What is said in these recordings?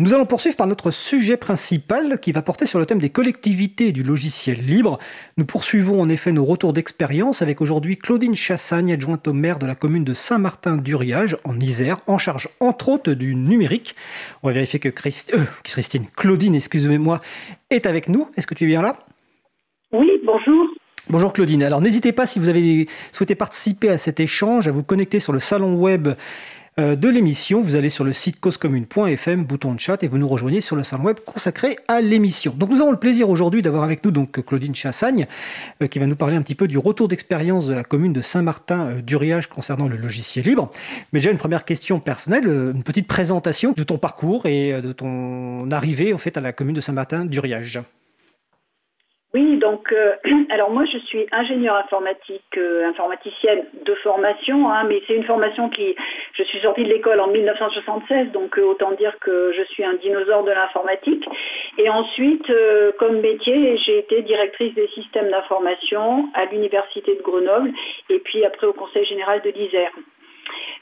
Nous allons poursuivre par notre sujet principal qui va porter sur le thème des collectivités et du logiciel libre. Nous poursuivons en effet nos retours d'expérience avec aujourd'hui Claudine Chassagne, adjointe au maire de la commune de Saint-Martin-d'Uriage en Isère, en charge entre autres du numérique. On va vérifier que euh, Christine, Claudine, excusez-moi, est avec nous. Est-ce que tu es bien là? Oui, bonjour. Bonjour Claudine. Alors n'hésitez pas si vous avez souhaité participer à cet échange à vous connecter sur le salon web de l'émission. Vous allez sur le site causecommune.fm, bouton de chat, et vous nous rejoignez sur le salon web consacré à l'émission. Donc nous avons le plaisir aujourd'hui d'avoir avec nous donc Claudine Chassagne, euh, qui va nous parler un petit peu du retour d'expérience de la commune de Saint-Martin-d'Uriage concernant le logiciel libre. Mais déjà une première question personnelle, euh, une petite présentation de ton parcours et de ton arrivée en fait à la commune de Saint-Martin-d'Uriage. Oui, donc euh, alors moi je suis ingénieure informatique, euh, informaticienne de formation, hein, mais c'est une formation qui, je suis sortie de l'école en 1976, donc euh, autant dire que je suis un dinosaure de l'informatique. Et ensuite, comme métier, j'ai été directrice des systèmes d'information à l'université de Grenoble et puis après au Conseil général de l'Isère.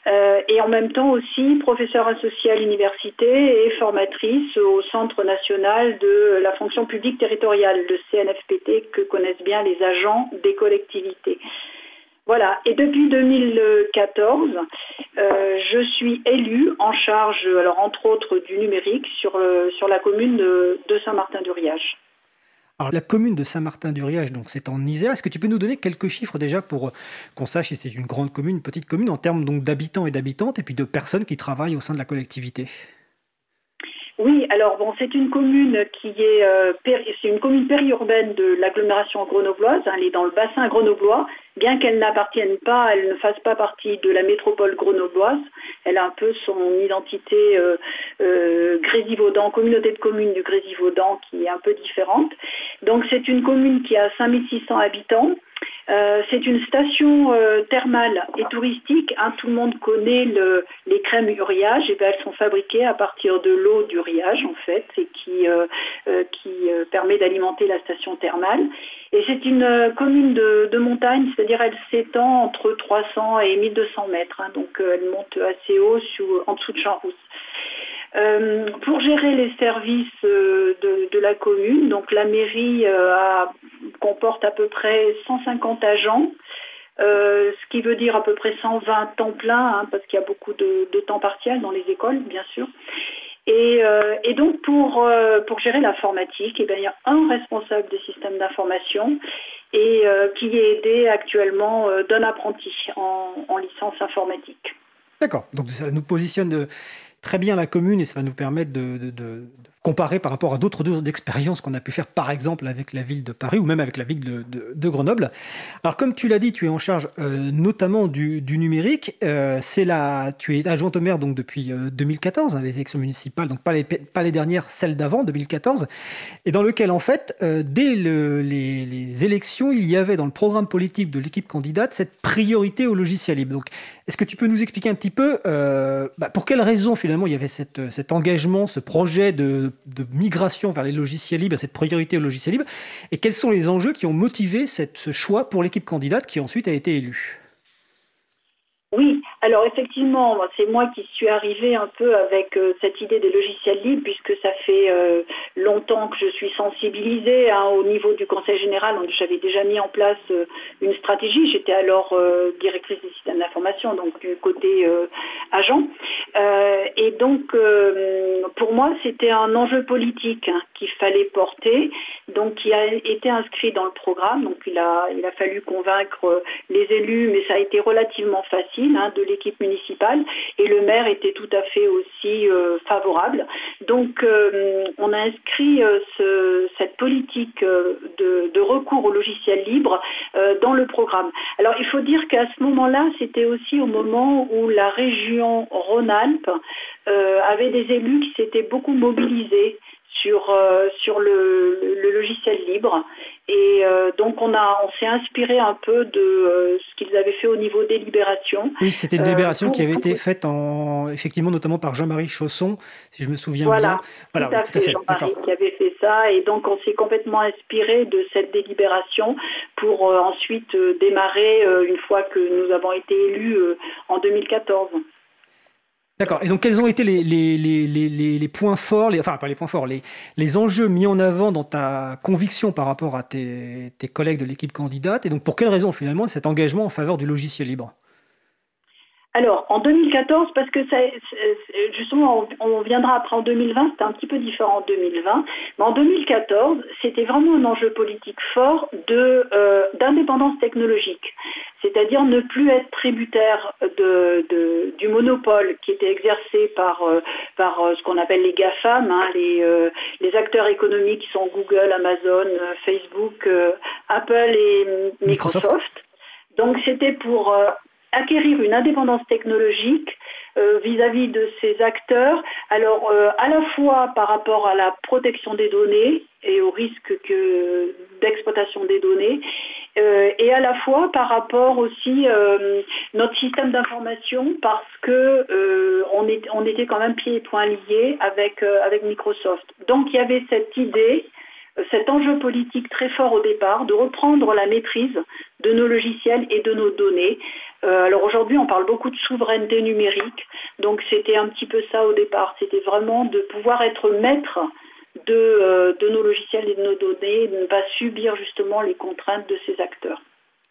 Euh, et en même temps aussi professeure associée à l'université et formatrice au Centre national de la fonction publique territoriale, le CNFPT, que connaissent bien les agents des collectivités. Voilà, et depuis 2014, euh, je suis élue en charge, alors entre autres, du numérique sur, sur la commune de Saint-Martin-du-Riage. Alors la commune de Saint-Martin-du-Riage, donc c'est en Isère. Est-ce que tu peux nous donner quelques chiffres déjà pour euh, qu'on sache si c'est une grande commune, une petite commune en termes donc d'habitants et d'habitantes et puis de personnes qui travaillent au sein de la collectivité? Oui, alors bon, c'est une commune qui est, euh, une commune périurbaine de l'agglomération grenobloise. Hein, elle est dans le bassin grenoblois, bien qu'elle n'appartienne pas, elle ne fasse pas partie de la métropole grenobloise. Elle a un peu son identité euh, euh, Grésivaudan, communauté de communes du Grésivaudan, qui est un peu différente. Donc c'est une commune qui a 5600 habitants. Euh, c'est une station thermale et touristique. Hein. tout le monde connaît les crèmes uriage. Et ben, elles sont fabriquées à partir de l'eau d'uriage en fait, et qui permet d'alimenter la station thermale. Et c'est une commune de, montagne, elle s'étend entre 300 et 1200 mètres. Hein. donc elle monte assez haut en dessous de Champs-Rousse. Euh, pour gérer les services euh, de, la commune, donc la mairie euh, comporte à peu près 150 agents, ce qui veut dire à peu près 120 temps plein, hein, parce qu'il y a beaucoup de, temps partiel dans les écoles, bien sûr. Et, donc pour, pour gérer l'informatique, eh il y a un responsable des systèmes d'information et qui est aidé actuellement d'un apprenti en, licence informatique. D'accord, donc ça nous positionne très bien la commune et ça va nous permettre de, comparer par rapport à d'autres expériences qu'on a pu faire, par exemple avec la ville de Paris ou même avec la ville de, Grenoble. Alors, comme tu l'as dit, tu es en charge euh, notamment du, numérique. Euh, c'est là, tu es adjointe au maire donc depuis 2014, euh, hein, les élections municipales, donc pas les, dernières, celles d'avant, 2014, et dans lequel en fait, dès les, élections, il y avait dans le programme politique de l'équipe candidate cette priorité au logiciel libre. Donc, est-ce que tu peux nous expliquer un petit peu bah, pour quelles raisons finalement il y avait cet engagement, ce projet de de migration vers les logiciels libres, cette priorité aux logiciels libres, et quels sont les enjeux qui ont motivé ce choix pour l'équipe candidate qui ensuite a été élue? Oui, alors effectivement, c'est moi qui suis arrivée un peu avec euh, cette idée des logiciels libres, puisque ça fait euh, longtemps que je suis sensibilisée hein, au niveau du Conseil général. J'avais déjà mis en place euh, une stratégie. J'étais alors directrice des systèmes d'information, donc du côté agent. et donc, pour moi, c'était un enjeu politique hein, qu'il fallait porter, donc qui a été inscrit dans le programme. Donc, il a, il a fallu convaincre les élus, mais ça a été relativement facile De l'équipe municipale et le maire était tout à fait aussi euh, favorable. Donc euh, on a inscrit euh, cette politique de, recours au logiciel libre dans le programme. Alors il faut dire qu'à ce moment-là, c'était aussi au moment où la région Rhône-Alpes avait des élus qui s'étaient beaucoup mobilisés sur, euh, sur le, logiciel libre. Et euh, donc on, a, on s'est inspiré un peu de euh, ce qu'ils avaient fait au niveau des libérations. Oui, c'était une délibération qui avait été faite en, effectivement notamment par Jean-Marie Chausson, si je me souviens bien. Voilà, tout à fait, Jean-Marie qui avait fait ça. Et donc on s'est complètement inspiré de cette délibération pour ensuite démarrer une fois que nous avons été élus en 2014. D'accord. Et donc, quels ont été les, points forts, enfin, pas les points forts, les, enjeux mis en avant dans ta conviction par rapport à tes, tes collègues de l'équipe candidate? Et donc, pour quelles raisons, finalement, cet engagement en faveur du logiciel libre? Alors, en 2014, parce que ça, justement, on, viendra après en 2020, c'était un petit peu différent en 2020, mais en 2014, c'était vraiment un enjeu politique fort euh, d'indépendance technologique, c'est-à-dire ne plus être tributaire du monopole qui était exercé par, euh, par euh, ce qu'on appelle les GAFAM, hein, les, les, acteurs économiques qui sont Google, Amazon, Facebook, Apple et Microsoft. Donc c'était pour acquérir une indépendance technologique euh, vis-à-vis de ces acteurs, alors euh, à la fois par rapport à la protection des données et au risque d'exploitation des données, euh, et à la fois par rapport aussi notre système d'information parce que on, on, était quand même pieds et poings liés avec Microsoft. Donc il y avait cette idée cet enjeu politique très fort au départ de reprendre la maîtrise de nos logiciels et de nos données. Euh, alors aujourd'hui, on parle beaucoup de souveraineté numérique, donc c'était un petit peu ça au départ. C'était vraiment de pouvoir être maître de, euh, nos logiciels et de nos données, et de ne pas subir justement les contraintes de ces acteurs.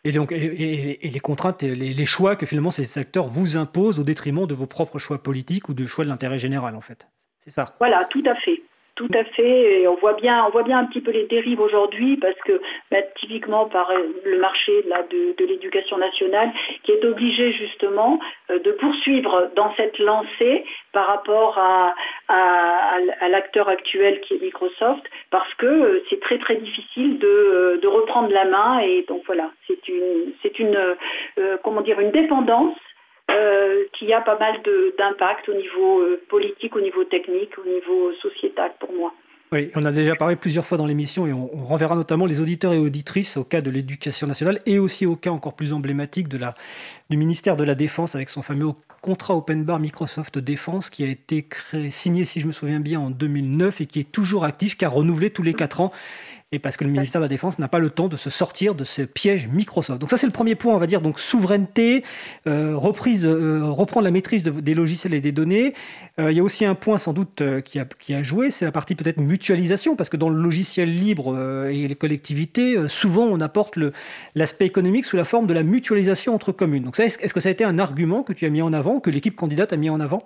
Et donc, et, les contraintes, et les, choix que finalement ces acteurs vous imposent au détriment de vos propres choix politiques ou du choix de l'intérêt général, en fait. C'est ça? Voilà, tout à fait. Tout à fait. Et on voit bien, on voit bien un petit peu les dérives aujourd'hui parce que bah, typiquement par euh, le marché de, l'éducation nationale qui est obligé justement euh, de poursuivre dans cette lancée par rapport à, l'acteur actuel qui est Microsoft parce que euh, c'est très très difficile de, reprendre la main et donc voilà, c'est une, c'est une comment dire, une dépendance euh, qui a pas mal d'impact au niveau euh, politique, au niveau technique, au niveau sociétal pour moi. Oui, on a déjà parlé plusieurs fois dans l'émission et on, renverra notamment les auditeurs et auditrices au cas de l'éducation nationale et aussi au cas encore plus emblématique de la, du ministère de la Défense avec son fameux contrat open bar Microsoft Défense qui a été créé, signé, si je me souviens bien, en 2009 et qui est toujours actif car renouvelé tous les quatre ans et parce que le ministère de la Défense n'a pas le temps de se sortir de ce piège Microsoft. Donc ça c'est le premier point, on va dire, donc souveraineté, euh, reprise, euh, reprendre la maîtrise des logiciels et des données. Euh, il y a aussi un point sans doute qui, a, qui a joué, c'est la partie peut-être mutualisation, parce que dans le logiciel libre et les collectivités, souvent on apporte l'aspect économique sous la forme de la mutualisation entre communes. Donc est-ce que ça a été un argument que tu as mis en avant, que l'équipe candidate a mis en avant?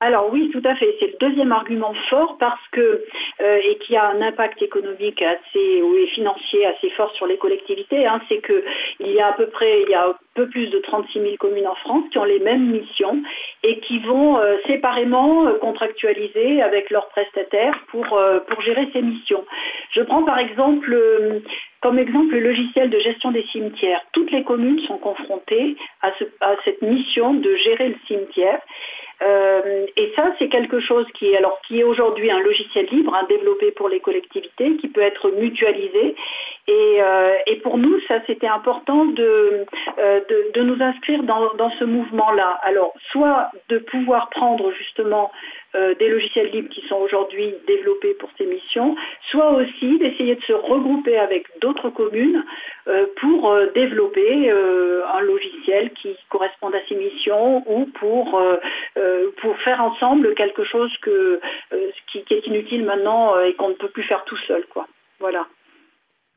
Alors oui, tout à fait. C'est le deuxième argument fort parce que euh, et qui a un impact économique assez ou financier assez fort sur les collectivités. Hein, c'est que il y a à peu près il y a un peu plus de 36 000 communes en France qui ont les mêmes missions et qui vont euh, séparément euh, contractualiser avec leurs prestataires pour pour gérer ces missions. Je prends par exemple comme exemple le logiciel de gestion des cimetières. Toutes les communes sont confrontées à cette mission de gérer le cimetière. Euh, et ça, c'est quelque chose qui est, aujourd'hui un logiciel libre, hein, développé pour les collectivités, qui peut être mutualisé. Et, euh, pour nous, ça, c'était important de, euh, de, nous inscrire dans, ce mouvement-là. Alors, soit de pouvoir prendre justement euh, des logiciels libres qui sont aujourd'hui développés pour ces missions, soit aussi d'essayer de se regrouper avec d'autres communes pour développer un logiciel qui corresponde à ces missions ou pour, pour faire ensemble quelque chose qui, qui, est inutile maintenant et qu'on ne peut plus faire tout seul. Quoi. Voilà.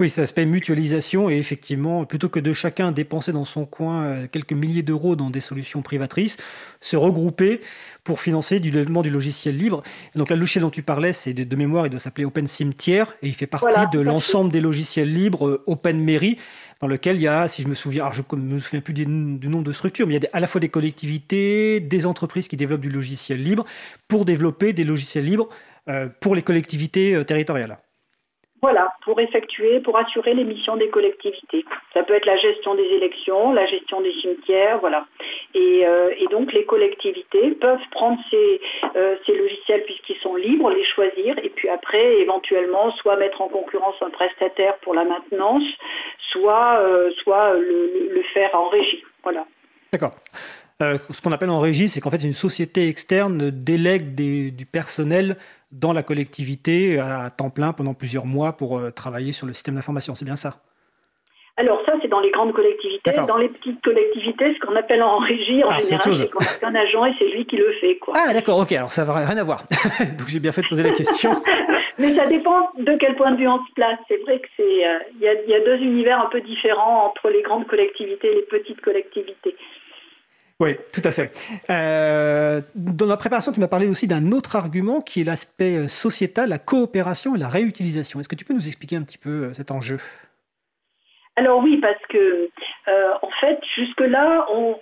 Oui, ça s'appelle mutualisation et effectivement, plutôt que de chacun dépenser dans son coin euh, quelques milliers d'euros dans des solutions privatrices, se regrouper pour financer du développement du logiciel libre. donc la logiciel dont tu parlais, c'est de, mémoire, il doit s'appeler Open Cimetière et il fait partie de l'ensemble des logiciels libres euh, Open Mairie dans lequel il y a, si je me souviens, alors je ne me souviens plus du, nom de structure, mais il y a à la fois des collectivités, des entreprises qui développent du logiciel libre pour développer des logiciels libres euh, pour les collectivités territoriales. Voilà, pour effectuer, pour assurer les missions des collectivités. Ça peut être la gestion des élections, la gestion des cimetières, voilà. Et, euh, donc les collectivités peuvent prendre euh, ces, logiciels puisqu'ils sont libres, les choisir, et puis après éventuellement soit mettre en concurrence un prestataire pour la maintenance, soit, euh, soit le, faire en régie. Voilà. D'accord. ce qu'on appelle en régie, c'est qu'en fait une société externe délègue du personnel dans la collectivité à temps plein pendant plusieurs mois pour euh, travailler sur le système d'information. C'est bien ça? Alors ça, c'est dans les grandes collectivités. Dans les petites collectivités, ce qu'on appelle en régie, en ah, général, c'est qu'on a un agent et c'est lui qui le fait. Quoi. Ah d'accord, ok, alors ça n'a rien à voir. Donc j'ai bien fait de poser la question. Mais ça dépend de quel point de vue on se place. C'est vrai que c'est, euh, y, a deux univers un peu différents entre les grandes collectivités et les petites collectivités. Oui, tout à fait. Euh, dans la préparation, tu m'as parlé aussi d'un autre argument qui est l'aspect euh, sociétal, la coopération et la réutilisation. Est-ce que tu peux nous expliquer un petit peu cet enjeu? Alors oui, parce que euh, en fait, jusque-là, on,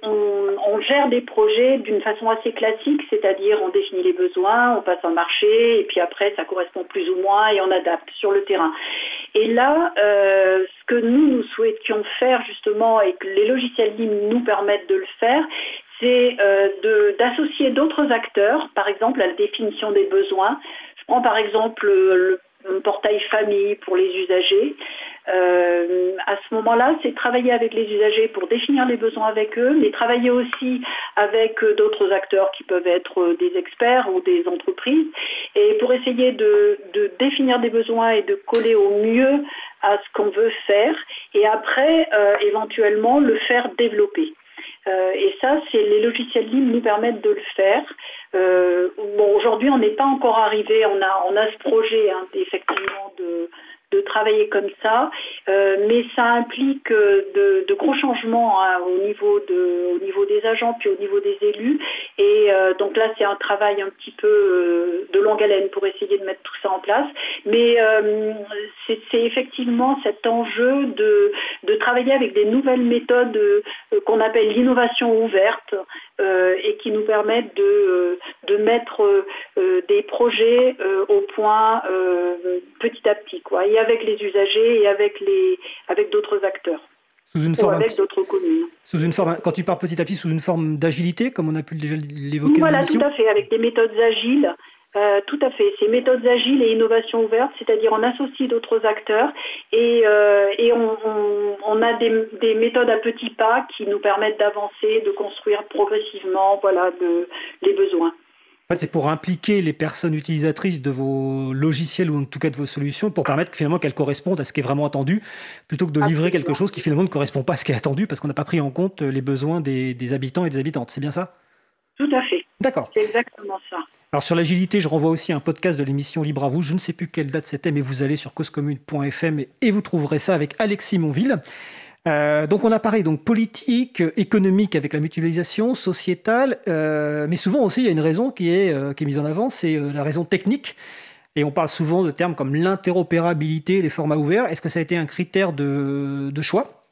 gère des projets d'une façon assez classique, c'est-à-dire on définit les besoins, on passe un marché, et puis après ça correspond plus ou moins et on adapte sur le terrain. Et là, euh, ce que nous, nous souhaitions faire justement et que les logiciels libres nous permettent de le faire, c'est euh, d'associer d'autres acteurs, par exemple à la définition des besoins. Je prends par exemple le portail famille pour les usagers. Euh, à ce moment-là, c'est travailler avec les usagers pour définir les besoins avec eux, mais travailler aussi avec d'autres acteurs qui peuvent être des experts ou des entreprises, et pour essayer de, définir des besoins et de coller au mieux à ce qu'on veut faire, et après, euh, éventuellement, le faire développer. Euh, et ça, c'est les logiciels libres nous permettent de le faire. bon, aujourd'hui, on n'est pas encore arrivé. On a, on ce projet, hein, effectivement, de, de travailler comme ça, euh, mais ça implique euh, de, gros changements hein, au, niveau de, au niveau des agents puis au niveau des élus. Et euh, donc là, c'est un travail un petit peu de longue haleine pour essayer de mettre tout ça en place. Mais c'est effectivement cet enjeu de, travailler avec des nouvelles méthodes qu'on appelle l'innovation ouverte et qui nous permettent de, de mettre des projets au point petit à petit. Quoi avec les usagers et avec, les, avec d'autres acteurs. Sous une forme avec d'autres communes. Sous une forme, quand tu parles petit à petit, sous une forme d'agilité, comme on a pu déjà l'évoquer Voilà, tout à fait, avec des méthodes agiles. Euh, tout à fait. Ces méthodes agiles et innovation ouverte, c'est-à-dire on associe d'autres acteurs et, euh, et on, on, a des, des, méthodes à petits pas qui nous permettent d'avancer, de construire progressivement voilà, de, les besoins. En fait, c'est pour impliquer les personnes utilisatrices de vos logiciels ou en tout cas de vos solutions pour permettre finalement qu'elles correspondent à ce qui est vraiment attendu plutôt que de livrer quelque chose qui finalement ne correspond pas à ce qui est attendu parce qu'on n'a pas pris en compte les besoins des, habitants et des habitantes. C'est bien ça? Tout à fait. D'accord. C'est exactement ça. Alors sur l'agilité, je renvoie aussi un podcast de l'émission Libre à vous. Je ne sais plus quelle date c'était, mais vous allez sur causecommune.fm et vous trouverez ça avec Alexis Monville. Euh, donc on a parlé donc politique, économique avec la mutualisation, sociétale, euh, mais souvent aussi il y a une raison qui est, euh, qui est mise en avant, c'est la raison technique. Et on parle souvent de termes comme l'interopérabilité, les formats ouverts. Est-ce que ça a été un critère de, de choix?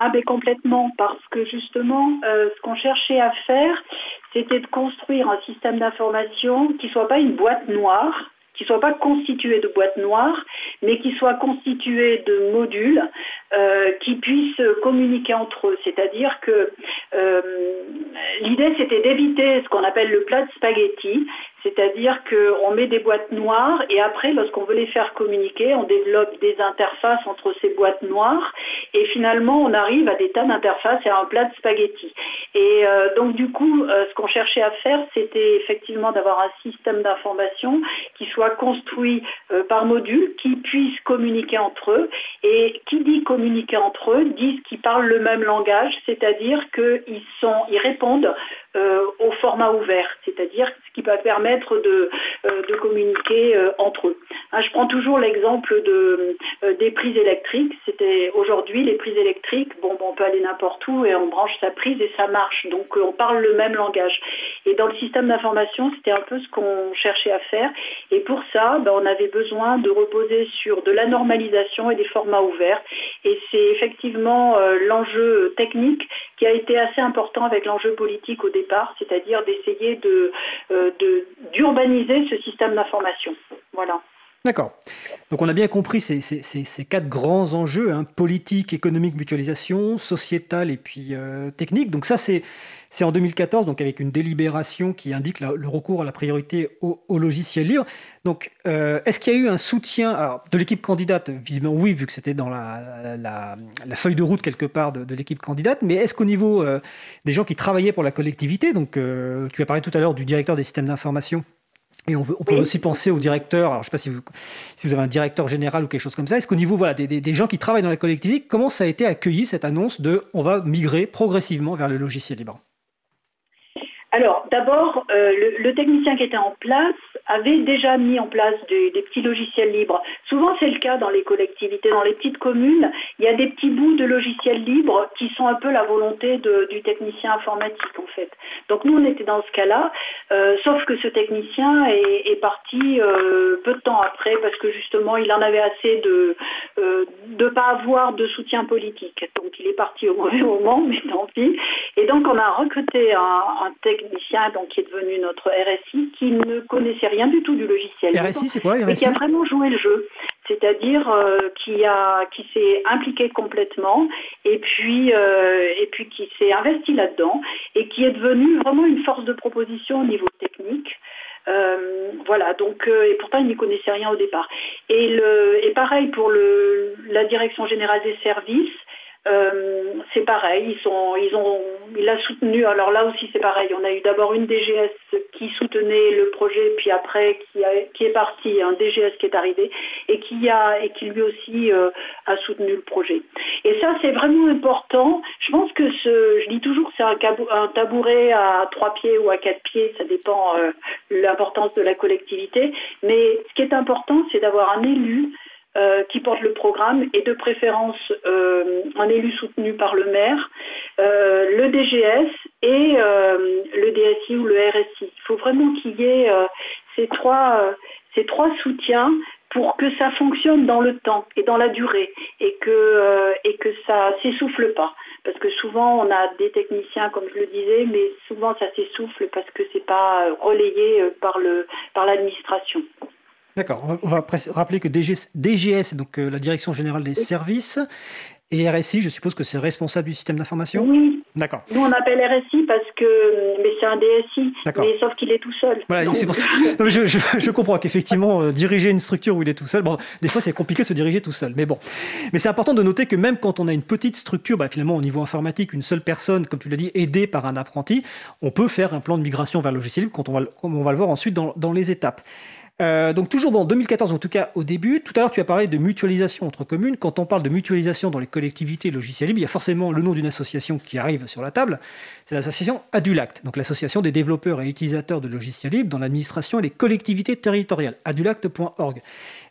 Ah ben complètement, parce que justement, ce qu'on cherchait à faire, c'était de construire un système d'information qui ne soit pas une boîte noire, qui ne soit pas constitué de boîtes noires, mais qui soit constitué de modules euh, qui puissent communiquer entre eux. C'est-à-dire que euh, l'idée, c'était d'éviter ce qu'on appelle le plat de spaghetti, c'est-à-dire qu'on met des boîtes noires et après, lorsqu'on veut les faire communiquer, on développe des interfaces entre ces boîtes noires et finalement, on arrive à des tas d'interfaces et à un plat de spaghetti. Et euh, donc, du coup, ce qu'on cherchait à faire, c'était effectivement d'avoir un système d'information qui soit construit par module, qui puisse communiquer entre eux. Et qui dit communiquer entre eux, disent qu'ils parlent le même langage, c'est-à-dire qu'ils ils répondent euh, au format ouvert, c'est-à-dire ce qui va permettre de, euh, communiquer euh, entre eux. Hein, je prends toujours l'exemple de, des prises électriques. C'était aujourd'hui les prises électriques, bon, on peut aller n'importe où et on branche sa prise et ça marche. Donc on parle le même langage. Et dans le système d'information, c'était un peu ce qu'on cherchait à faire. Et pour ça, ben, on avait besoin de reposer sur de la normalisation et des formats ouverts. Et c'est effectivement l'enjeu technique qui a été assez important avec l'enjeu politique au début c'est-à-dire d'essayer euh, d'urbaniser ce système d'information. Voilà. D'accord. Donc on a bien compris ces, quatre grands enjeux, hein, politique, économique, mutualisation, sociétal et puis euh, technique. Donc ça c'est en 2014, donc avec une délibération qui indique le recours à la priorité au, logiciel libre. Donc euh, est-ce qu'il y a eu un soutien de l'équipe candidate? Visiblement oui, vu que c'était dans la, feuille de route quelque part de, l'équipe candidate, mais est-ce qu'au niveau euh, des gens qui travaillaient pour la collectivité, donc tu as parlé tout à l'heure du directeur des systèmes d'information Et on, peut aussi penser au directeur, alors je ne sais pas si vous, si vous, avez un directeur général ou quelque chose comme ça, est-ce qu'au niveau voilà, des, des, gens qui travaillent dans la collectivité, comment ça a été accueilli cette annonce de on va migrer progressivement vers le logiciel libre? Alors, d'abord, euh, le, technicien qui était en place avait déjà mis en place des, petits logiciels libres. Souvent, c'est le cas dans les collectivités, dans les petites communes. Il y a des petits bouts de logiciels libres qui sont un peu la volonté du technicien informatique, en fait. Donc, nous, on était dans ce cas-là, euh, sauf que ce technicien est, parti euh, peu de temps après parce que justement, il en avait assez de ne pas avoir de soutien politique. Donc, il est parti au mauvais moment, mais tant pis. Et donc, on a recruté un, un technicien donc, qui est devenu notre RSI, qui ne connaissait rien du tout du logiciel. RSI, c'est quoi RSI Et qui a vraiment joué le jeu. C'est-à-dire euh, qui, a, qui s'est impliqué complètement et puis, euh, et puis qui s'est investi là-dedans et qui est devenu vraiment une force de proposition au niveau technique. Euh, voilà, donc, et pourtant il n'y connaissait rien au départ. Et, le, et pareil pour le, la direction générale des services, euh, c'est pareil, ils sont, ils ont, il a soutenu. Alors là aussi, c'est pareil. On a eu d'abord une DGS qui soutenait le projet, puis après qui, est parti, un DGS qui est arrivé et qui a et qui lui aussi euh, a soutenu le projet. Et ça, c'est vraiment important. Je pense que ce, je dis toujours, c'est un, un, tabouret à trois pieds ou à quatre pieds, ça dépend euh, l'importance de la collectivité. Mais ce qui est important, c'est d'avoir un élu euh, qui porte le programme et de préférence euh, un élu soutenu par le maire, euh, le DGS et le DSI ou le RSI. Il faut vraiment qu'il y ait ces, trois, ces trois soutiens pour que ça fonctionne dans le temps et dans la durée et que, et que ça s'essouffle pas. Parce que souvent on a des techniciens, comme je le disais, mais souvent ça s'essouffle parce que c'est pas relayé par l'administration. Par D'accord. On va rappeler que DGS, donc euh, la Direction Générale des Services, et RSI, je suppose que c'est responsable du système d'information? Oui. D'accord. Nous, on appelle RSI parce que. Mais c'est un DSI. Mais sauf qu'il est tout seul. Voilà, c'est pour ça. je, comprends qu'effectivement, euh, diriger une structure où il est tout seul, bon, des fois, c'est compliqué de se diriger tout seul. Mais bon. Mais c'est important de noter que même quand on a une petite structure, bah, finalement, au niveau informatique, une seule personne, comme tu l'as dit, aidée par un apprenti, on peut faire un plan de migration vers le logiciel libre, quand on va, comme on va le voir ensuite dans, dans les étapes. Euh, donc toujours bon, 2014 en tout cas au début. Tout à l'heure tu as parlé de mutualisation entre communes. Quand on parle de mutualisation dans les collectivités logicielles libres, il y a forcément le nom d'une association qui arrive sur la table. C'est l'association Adulact, donc l'association des développeurs et utilisateurs de logiciels libres dans l'administration et les collectivités territoriales. Adulact.org.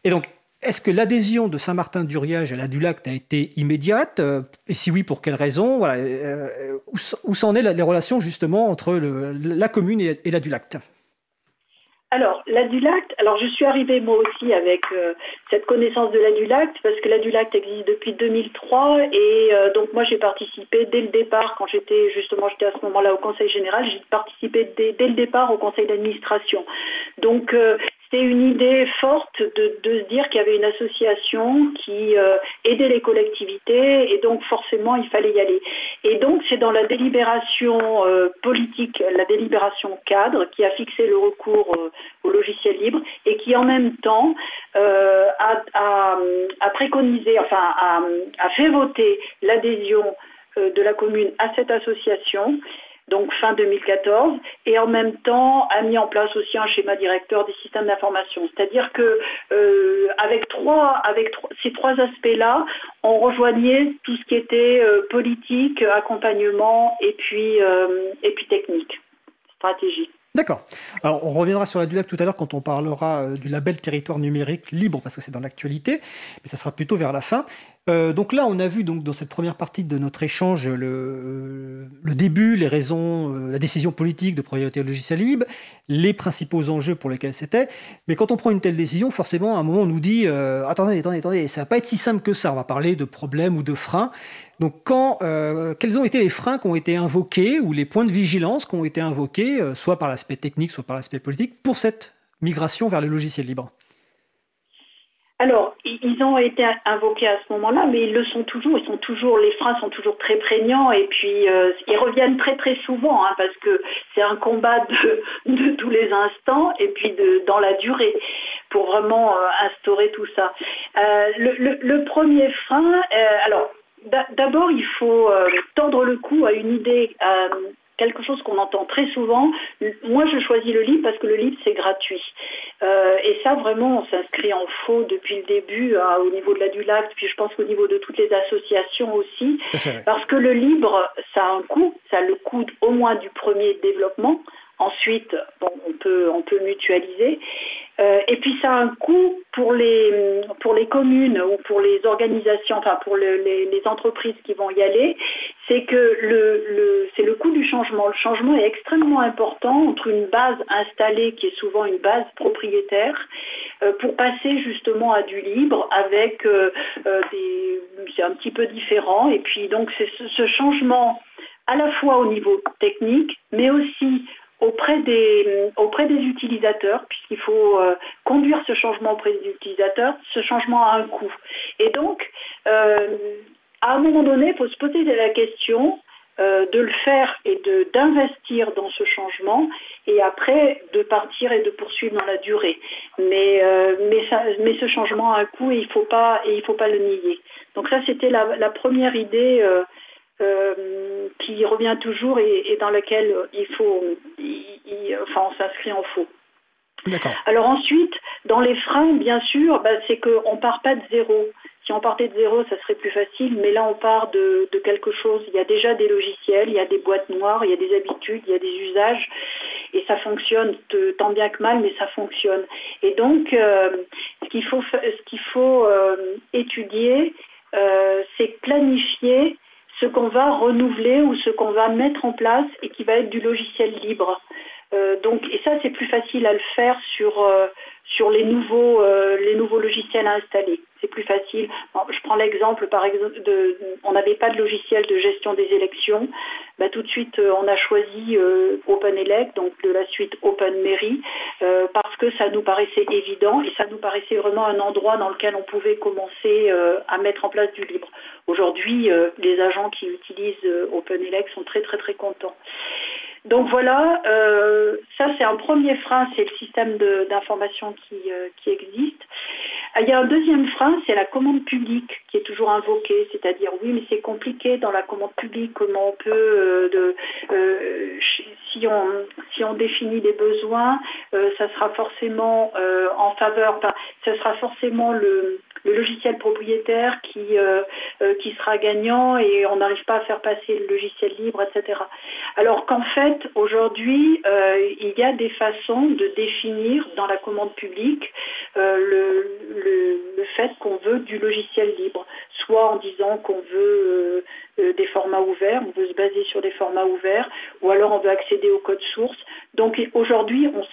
Et donc est-ce que l'adhésion de Saint-Martin-d'Uriage à l'Adulact a été immédiate? Et si oui, pour quelles raisons voilà, euh, Où s'en est les relations justement entre la commune et, et l'Adulact? Alors, l'adulacte, alors je suis arrivée moi aussi avec euh, cette connaissance de l'adulacte parce que l'adulacte existe depuis 2003 et euh, donc moi j'ai participé dès le départ quand j'étais justement j'étais à ce moment-là au conseil général, j'ai participé dès, le départ au conseil d'administration. Donc euh, c'est une idée forte de, se dire qu'il y avait une association qui euh, aidait les collectivités et donc forcément il fallait y aller. Et donc c'est dans la délibération euh, politique, la délibération cadre qui a fixé le recours euh, au logiciel libre et qui en même temps a, préconisé, enfin a fait voter l'adhésion de la commune à cette association donc fin 2014, et en même temps a mis en place aussi un schéma directeur des systèmes d'information. C'est-à-dire que euh, avec, trois, avec ces trois aspects-là, on rejoignait tout ce qui était euh, politique, accompagnement et puis, euh, et puis technique, stratégie. D'accord. Alors, on reviendra sur la DULAC tout à l'heure quand on parlera du label territoire numérique libre, parce que c'est dans l'actualité, mais ça sera plutôt vers la fin. Euh, donc là, on a vu donc dans cette première partie de notre échange le, début, les raisons, euh, la décision politique de priorité logiciel libre, les principaux enjeux pour lesquels c'était. Mais quand on prend une telle décision, forcément, à un moment, on nous dit euh, attendez, attendez, attendez, ça va pas être si simple que ça. On va parler de problèmes ou de freins. Donc, quand, quels ont été les freins qui ont été invoqués ou les points de vigilance qui ont été invoqués, soit par l'aspect technique, soit par l'aspect politique, pour cette migration vers le logiciel libre? Alors, ils ont été invoqués à ce moment-là, mais ils le sont toujours. Ils sont toujours, les freins sont toujours très prégnants et puis euh, ils reviennent très très souvent hein, parce que c'est un combat de, tous les instants et puis dans la durée pour vraiment euh, instaurer tout ça. Euh, le, premier frein, alors D'abord, il faut tendre le cou à une idée quelque chose qu'on entend très souvent. Moi, je choisis le libre parce que le libre, c'est gratuit. Euh, et ça, vraiment, on s'inscrit en faux depuis le début hein, au niveau de la Dulac, puis je pense qu'au niveau de toutes les associations aussi. Parce que le libre, ça a un coût, ça a le coût au moins du premier développement. Ensuite, on, peut, on peut mutualiser. Euh, et puis ça a un coût pour les, pour les communes ou pour les organisations, enfin pour les, entreprises qui vont y aller, c'est que le, c'est le coût du changement. Le changement est extrêmement important entre une base installée qui est souvent une base propriétaire euh, pour passer justement à du libre avec euh, des... C'est un petit peu différent. Et puis donc c'est ce changement à la fois au niveau technique, mais aussi auprès des, auprès des utilisateurs, puisqu'il faut euh, conduire ce changement auprès des utilisateurs, ce changement a un coût. Et donc, euh, à un moment donné, il faut se poser la question euh, de le faire et d'investir dans ce changement et après de partir et de poursuivre dans la durée. Mais, mais, ça, mais ce changement a un coût et il ne faut, pas, faut pas le nier. Donc ça, c'était la, première idée qui revient toujours et, dans lequel il faut, enfin, on s'inscrit en faux. Alors ensuite, dans les freins, bien sûr, bah, c'est qu'on ne part pas de zéro. Si on partait de zéro, ça serait plus facile, mais là on part de, quelque chose. Il y a déjà des logiciels, il y a des boîtes noires, il y a des habitudes, il y a des usages, et ça fonctionne tant bien que mal, mais ça fonctionne. Et donc, euh, ce qu'il faut, ce faut euh, étudier, c'est planifier ce qu'on va renouveler ou ce qu'on va mettre en place et qui va être du logiciel libre. Euh, donc, et ça, c'est plus facile à le faire sur, euh, sur les, nouveaux, euh, les nouveaux logiciels à installer. C'est plus facile. je prends l'exemple, par exemple, de, on n'avait pas de logiciel de gestion des élections. Bah, tout de suite, on a choisi OpenElect, donc de la suite OpenMairie, parce que ça nous paraissait évident et ça nous paraissait vraiment un endroit dans lequel on pouvait commencer à mettre en place du libre. Aujourd'hui, les agents qui utilisent OpenElect sont très très très contents. Donc voilà, euh, ça c'est un premier frein, c'est le système d'information qui, euh, existe. Euh, il y a un deuxième frein, c'est la commande publique qui est toujours invoquée, c'est-à-dire oui mais c'est compliqué dans la commande publique, comment on peut, si, on, si on définit des besoins, ça sera forcément en faveur, enfin, ça sera forcément le, logiciel propriétaire qui, qui sera gagnant et on n'arrive pas à faire passer le logiciel libre, etc. Alors qu'en fait, aujourd'hui, euh, il y a des façons de définir dans la commande publique le, le, fait qu'on veut du logiciel libre, soit en disant qu'on veut des formats ouverts, on veut se baser sur des formats ouverts, ou alors on veut accéder au code source. Donc aujourd'hui, on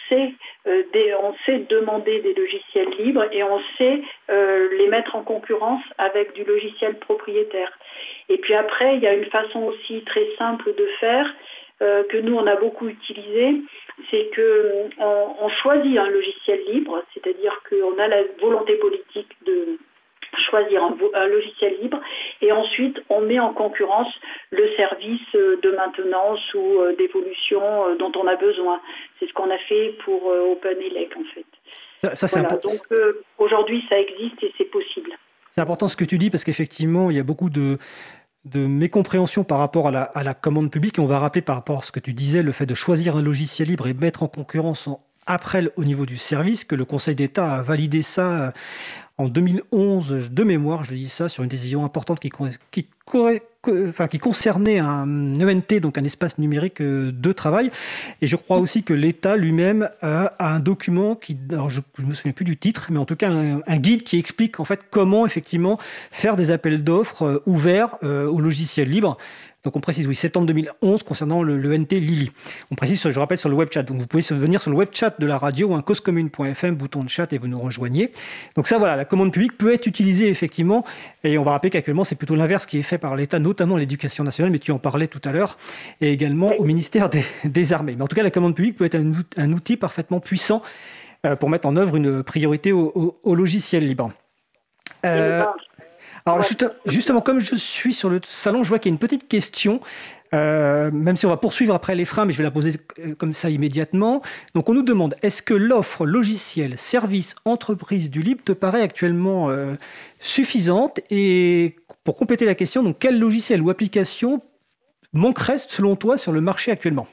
on sait demander des logiciels libres et on sait les mettre en concurrence avec du logiciel propriétaire. Et puis après, il y a une façon aussi très simple de faire euh, que nous on a beaucoup utilisé, c'est qu'on on choisit un logiciel libre, c'est-à-dire qu'on a la volonté politique de choisir un, logiciel libre et ensuite on met en concurrence le service de maintenance ou euh, d'évolution euh, dont on a besoin. C'est ce qu'on a fait pour OpenELEC en fait. Ça, Donc euh, aujourd'hui, ça existe et c'est possible. C'est important ce que tu dis parce qu'effectivement, il y a beaucoup de, de mécompréhension par rapport à la, commande publique. On va rappeler par rapport à ce que tu disais, le fait de choisir un logiciel libre et mettre en concurrence après au niveau du service, que le Conseil d'État a validé ça euh, en 2011, de mémoire, je dis ça, sur une décision importante qui, concernait un ENT, donc un espace numérique euh, de travail. Et je crois aussi que l'État lui-même a, un document qui, je ne me souviens plus du titre, mais en tout cas un, guide qui explique en fait comment effectivement faire des appels d'offres euh, ouverts euh, au logiciel libre. Donc on précise, oui, septembre 2011 concernant le, NT Lily. On précise, je rappelle, sur le web chat. Donc vous pouvez venir sur le web chat de la radio, un causecommune.fm, bouton de chat et vous nous rejoignez. Donc ça, voilà, la commande publique peut être utilisée effectivement. Et on va rappeler qu'actuellement, c'est plutôt l'inverse qui est fait par l'État, notamment l'éducation nationale, mais tu en parlais tout à l'heure, et également au ministère des, Armées. Mais en tout cas, la commande publique peut être un, outil parfaitement puissant euh, pour mettre en œuvre une priorité au, logiciel libre. Euh, alors justement, comme je suis sur le salon, je vois qu'il y a une petite question. Euh, même si on va poursuivre après les freins, mais je vais la poser euh, comme ça immédiatement. Donc on nous demande, est-ce que l'offre logiciel, service, entreprise du libre te paraît actuellement euh, suffisante? Et pour compléter la question, donc quel logiciel ou application manquerait selon toi sur le marché actuellement?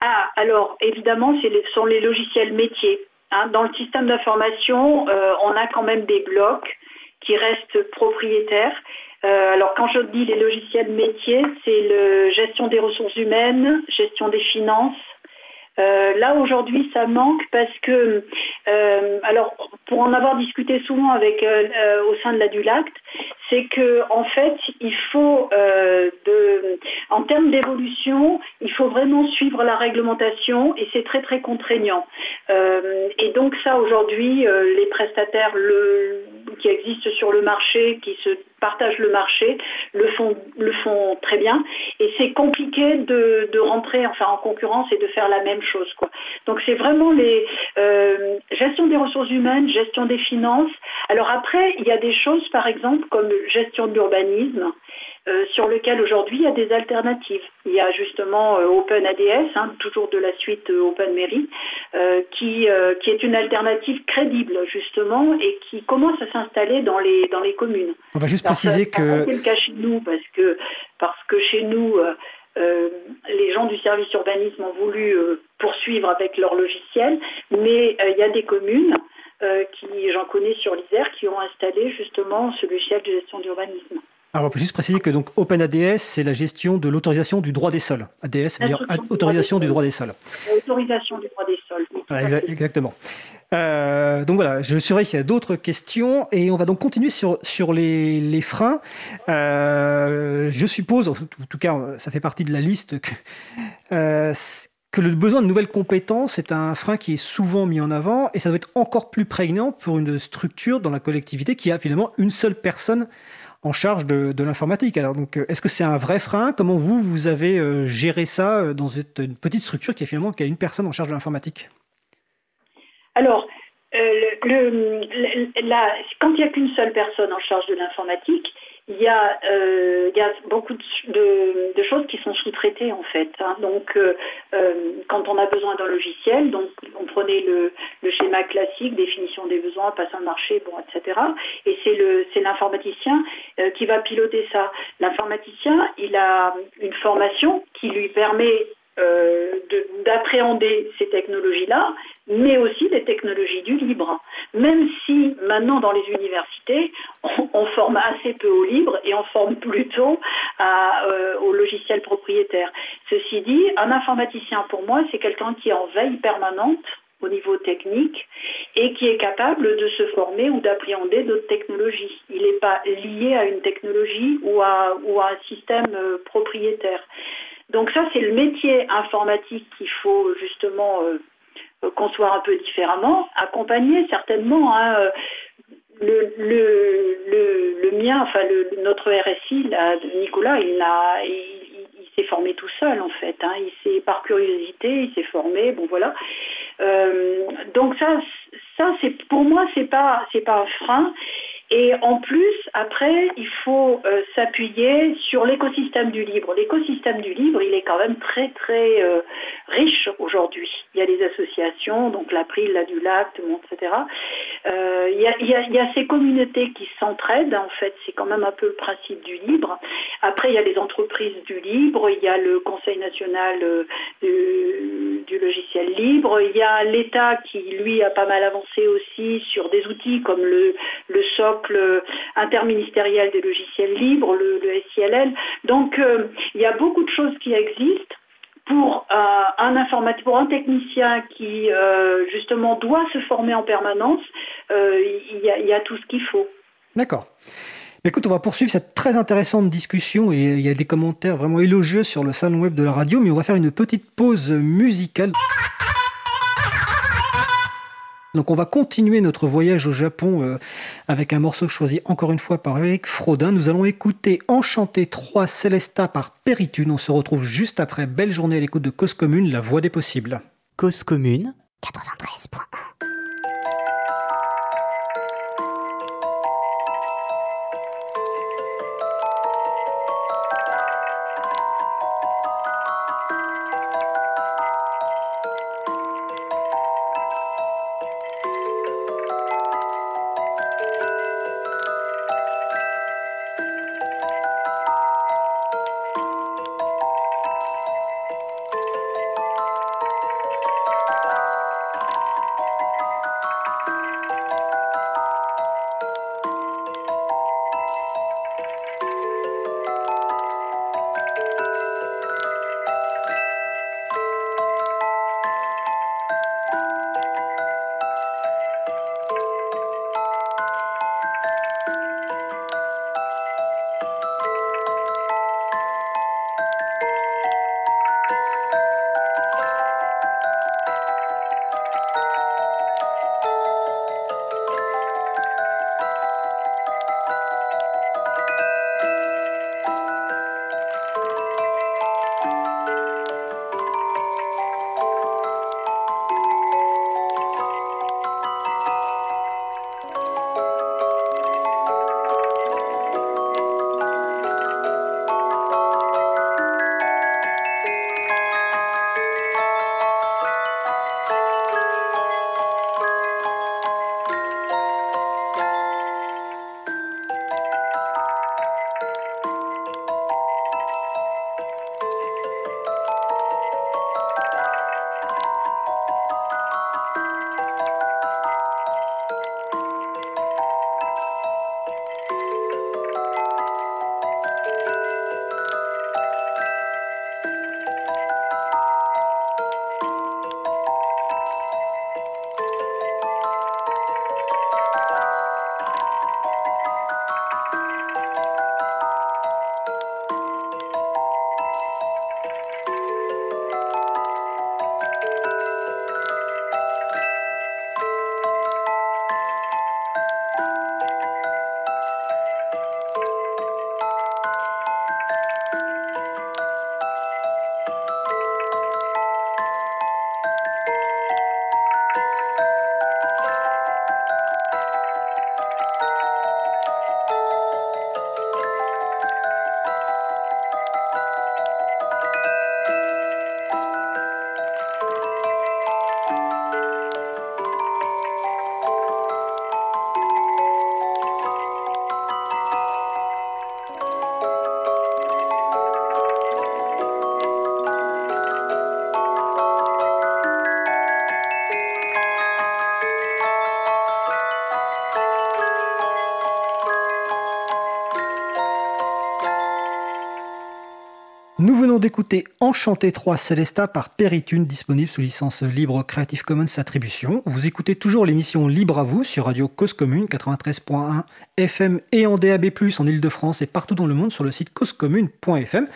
Ah, alors évidemment, ce sont les logiciels métiers. Hein. Dans le système d'information, euh, on a quand même des blocs qui restent propriétaires. Euh, alors quand je dis les logiciels métiers, c'est la gestion des ressources humaines, gestion des finances, euh, là aujourd'hui ça manque parce que, euh, alors pour en avoir discuté souvent avec euh, au sein de la Dulact, c'est que en fait il faut, de, en termes d'évolution, il faut vraiment suivre la réglementation et c'est très très contraignant. et donc ça aujourd'hui, les prestataires qui existent sur le marché, qui se partagent le marché, le font, le font très bien. Et c'est compliqué de, rentrer enfin, en concurrence et de faire la même chose. Quoi. Donc c'est vraiment les euh, gestion des ressources humaines, gestion des finances. Alors après, il y a des choses, par exemple, comme gestion de l'urbanisme, euh, sur lequel aujourd'hui il y a des alternatives. Il y a justement euh, Open ADS, hein, toujours de la suite Open Mairie, qui, qui est une alternative crédible justement et qui commence à s'installer dans les, dans les communes. On va juste préciser que... C'est le cas chez nous parce que, parce que chez nous, euh, euh, les gens du service urbanisme ont voulu euh, poursuivre avec leur logiciel, mais il y a des communes qui, j'en connais sur l'Isère, qui ont installé justement ce logiciel de gestion d'urbanisme. Alors, on peut juste préciser que donc OpenADS, c'est la gestion de l'autorisation du droit des sols. ADS, c'est-à-dire autorisation du droit des sols. Autorisation du droit des sols. exactement. Euh, donc voilà, je surveille s'il y a d'autres questions et on va donc continuer sur, sur les, freins. Euh, je suppose, en tout cas, ça fait partie de la liste, que, euh, que le besoin de nouvelles compétences est un frein qui est souvent mis en avant et ça doit être encore plus prégnant pour une structure dans la collectivité qui a finalement une seule personne en charge de, l'informatique. Alors donc, est-ce que c'est un vrai frein? Comment vous, vous avez géré ça dans une petite structure qui a finalement qui a une personne en charge de l'informatique? Alors, euh, quand il n'y a qu'une seule personne en charge de l'informatique, il y, a, euh, beaucoup de, choses qui sont sous-traitées en fait. Hein. Donc, euh, quand on a besoin d'un logiciel, donc on prenait le, schéma classique, définition des besoins, passe un marché, bon, etc. Et c'est l'informaticien qui va piloter ça. L'informaticien, il a une formation qui lui permet euh, d'appréhender ces technologies-là, mais aussi des technologies du libre. Même si maintenant dans les universités, on, forme assez peu au libre et on forme plutôt à, euh, au logiciel propriétaire. Ceci dit, un informaticien pour moi, c'est quelqu'un qui est en veille permanente au niveau technique et qui est capable de se former ou d'appréhender d'autres technologies. Il n'est pas lié à une technologie ou à, un système euh, propriétaire. Donc ça, c'est le métier informatique qu'il faut justement euh, euh, construire un peu différemment, accompagner certainement. Hein, euh, le, mien, enfin notre RSI, Nicolas, il, s'est formé tout seul en fait. Hein. il s'est par curiosité, il s'est formé. Bon voilà. donc ça, ça c'est pour moi c'est pas c'est pas un frein. Et en plus, après, il faut euh, s'appuyer sur l'écosystème du livre. L'écosystème du livre, il est quand même très très euh, riche aujourd'hui. Il y a des associations, donc l'April, la Dulac, etc. Euh, il, y a, il, y a, ces communautés qui s'entraident, en fait, c'est quand même un peu le principe du livre. Après, il y a les entreprises du libre, il y a le Conseil national du, du logiciel libre, il y a l'État qui, lui, a pas mal avancé aussi sur des outils comme le, le SOC interministériel des logiciels libres, le, SILL. Donc euh, il y a beaucoup de choses qui existent pour euh, un informatique, pour un technicien qui euh, justement doit se former en permanence, il y, a tout ce qu'il faut. D'accord. Écoute, on va poursuivre cette très intéressante discussion et il y a des commentaires vraiment élogieux sur le salon web de la radio, mais on va faire une petite pause musicale. Donc on va continuer notre voyage au Japon euh, avec un morceau choisi encore une fois par Eric Frodin. Nous allons écouter Enchanté 3 Celesta par Péritude. On se retrouve juste après. Belle journée à l'écoute de Cause Commune, la voix des possibles. Cause Commune 93.1 d'écouter Enchanté 3 Celesta par Peritune, disponible sous licence libre Creative Commons Attribution. Vous écoutez toujours l'émission Libre à vous sur Radio Cause Commune 93.1 FM et en DAB+, en Ile-de-France et partout dans le monde sur le site causecommune.fm.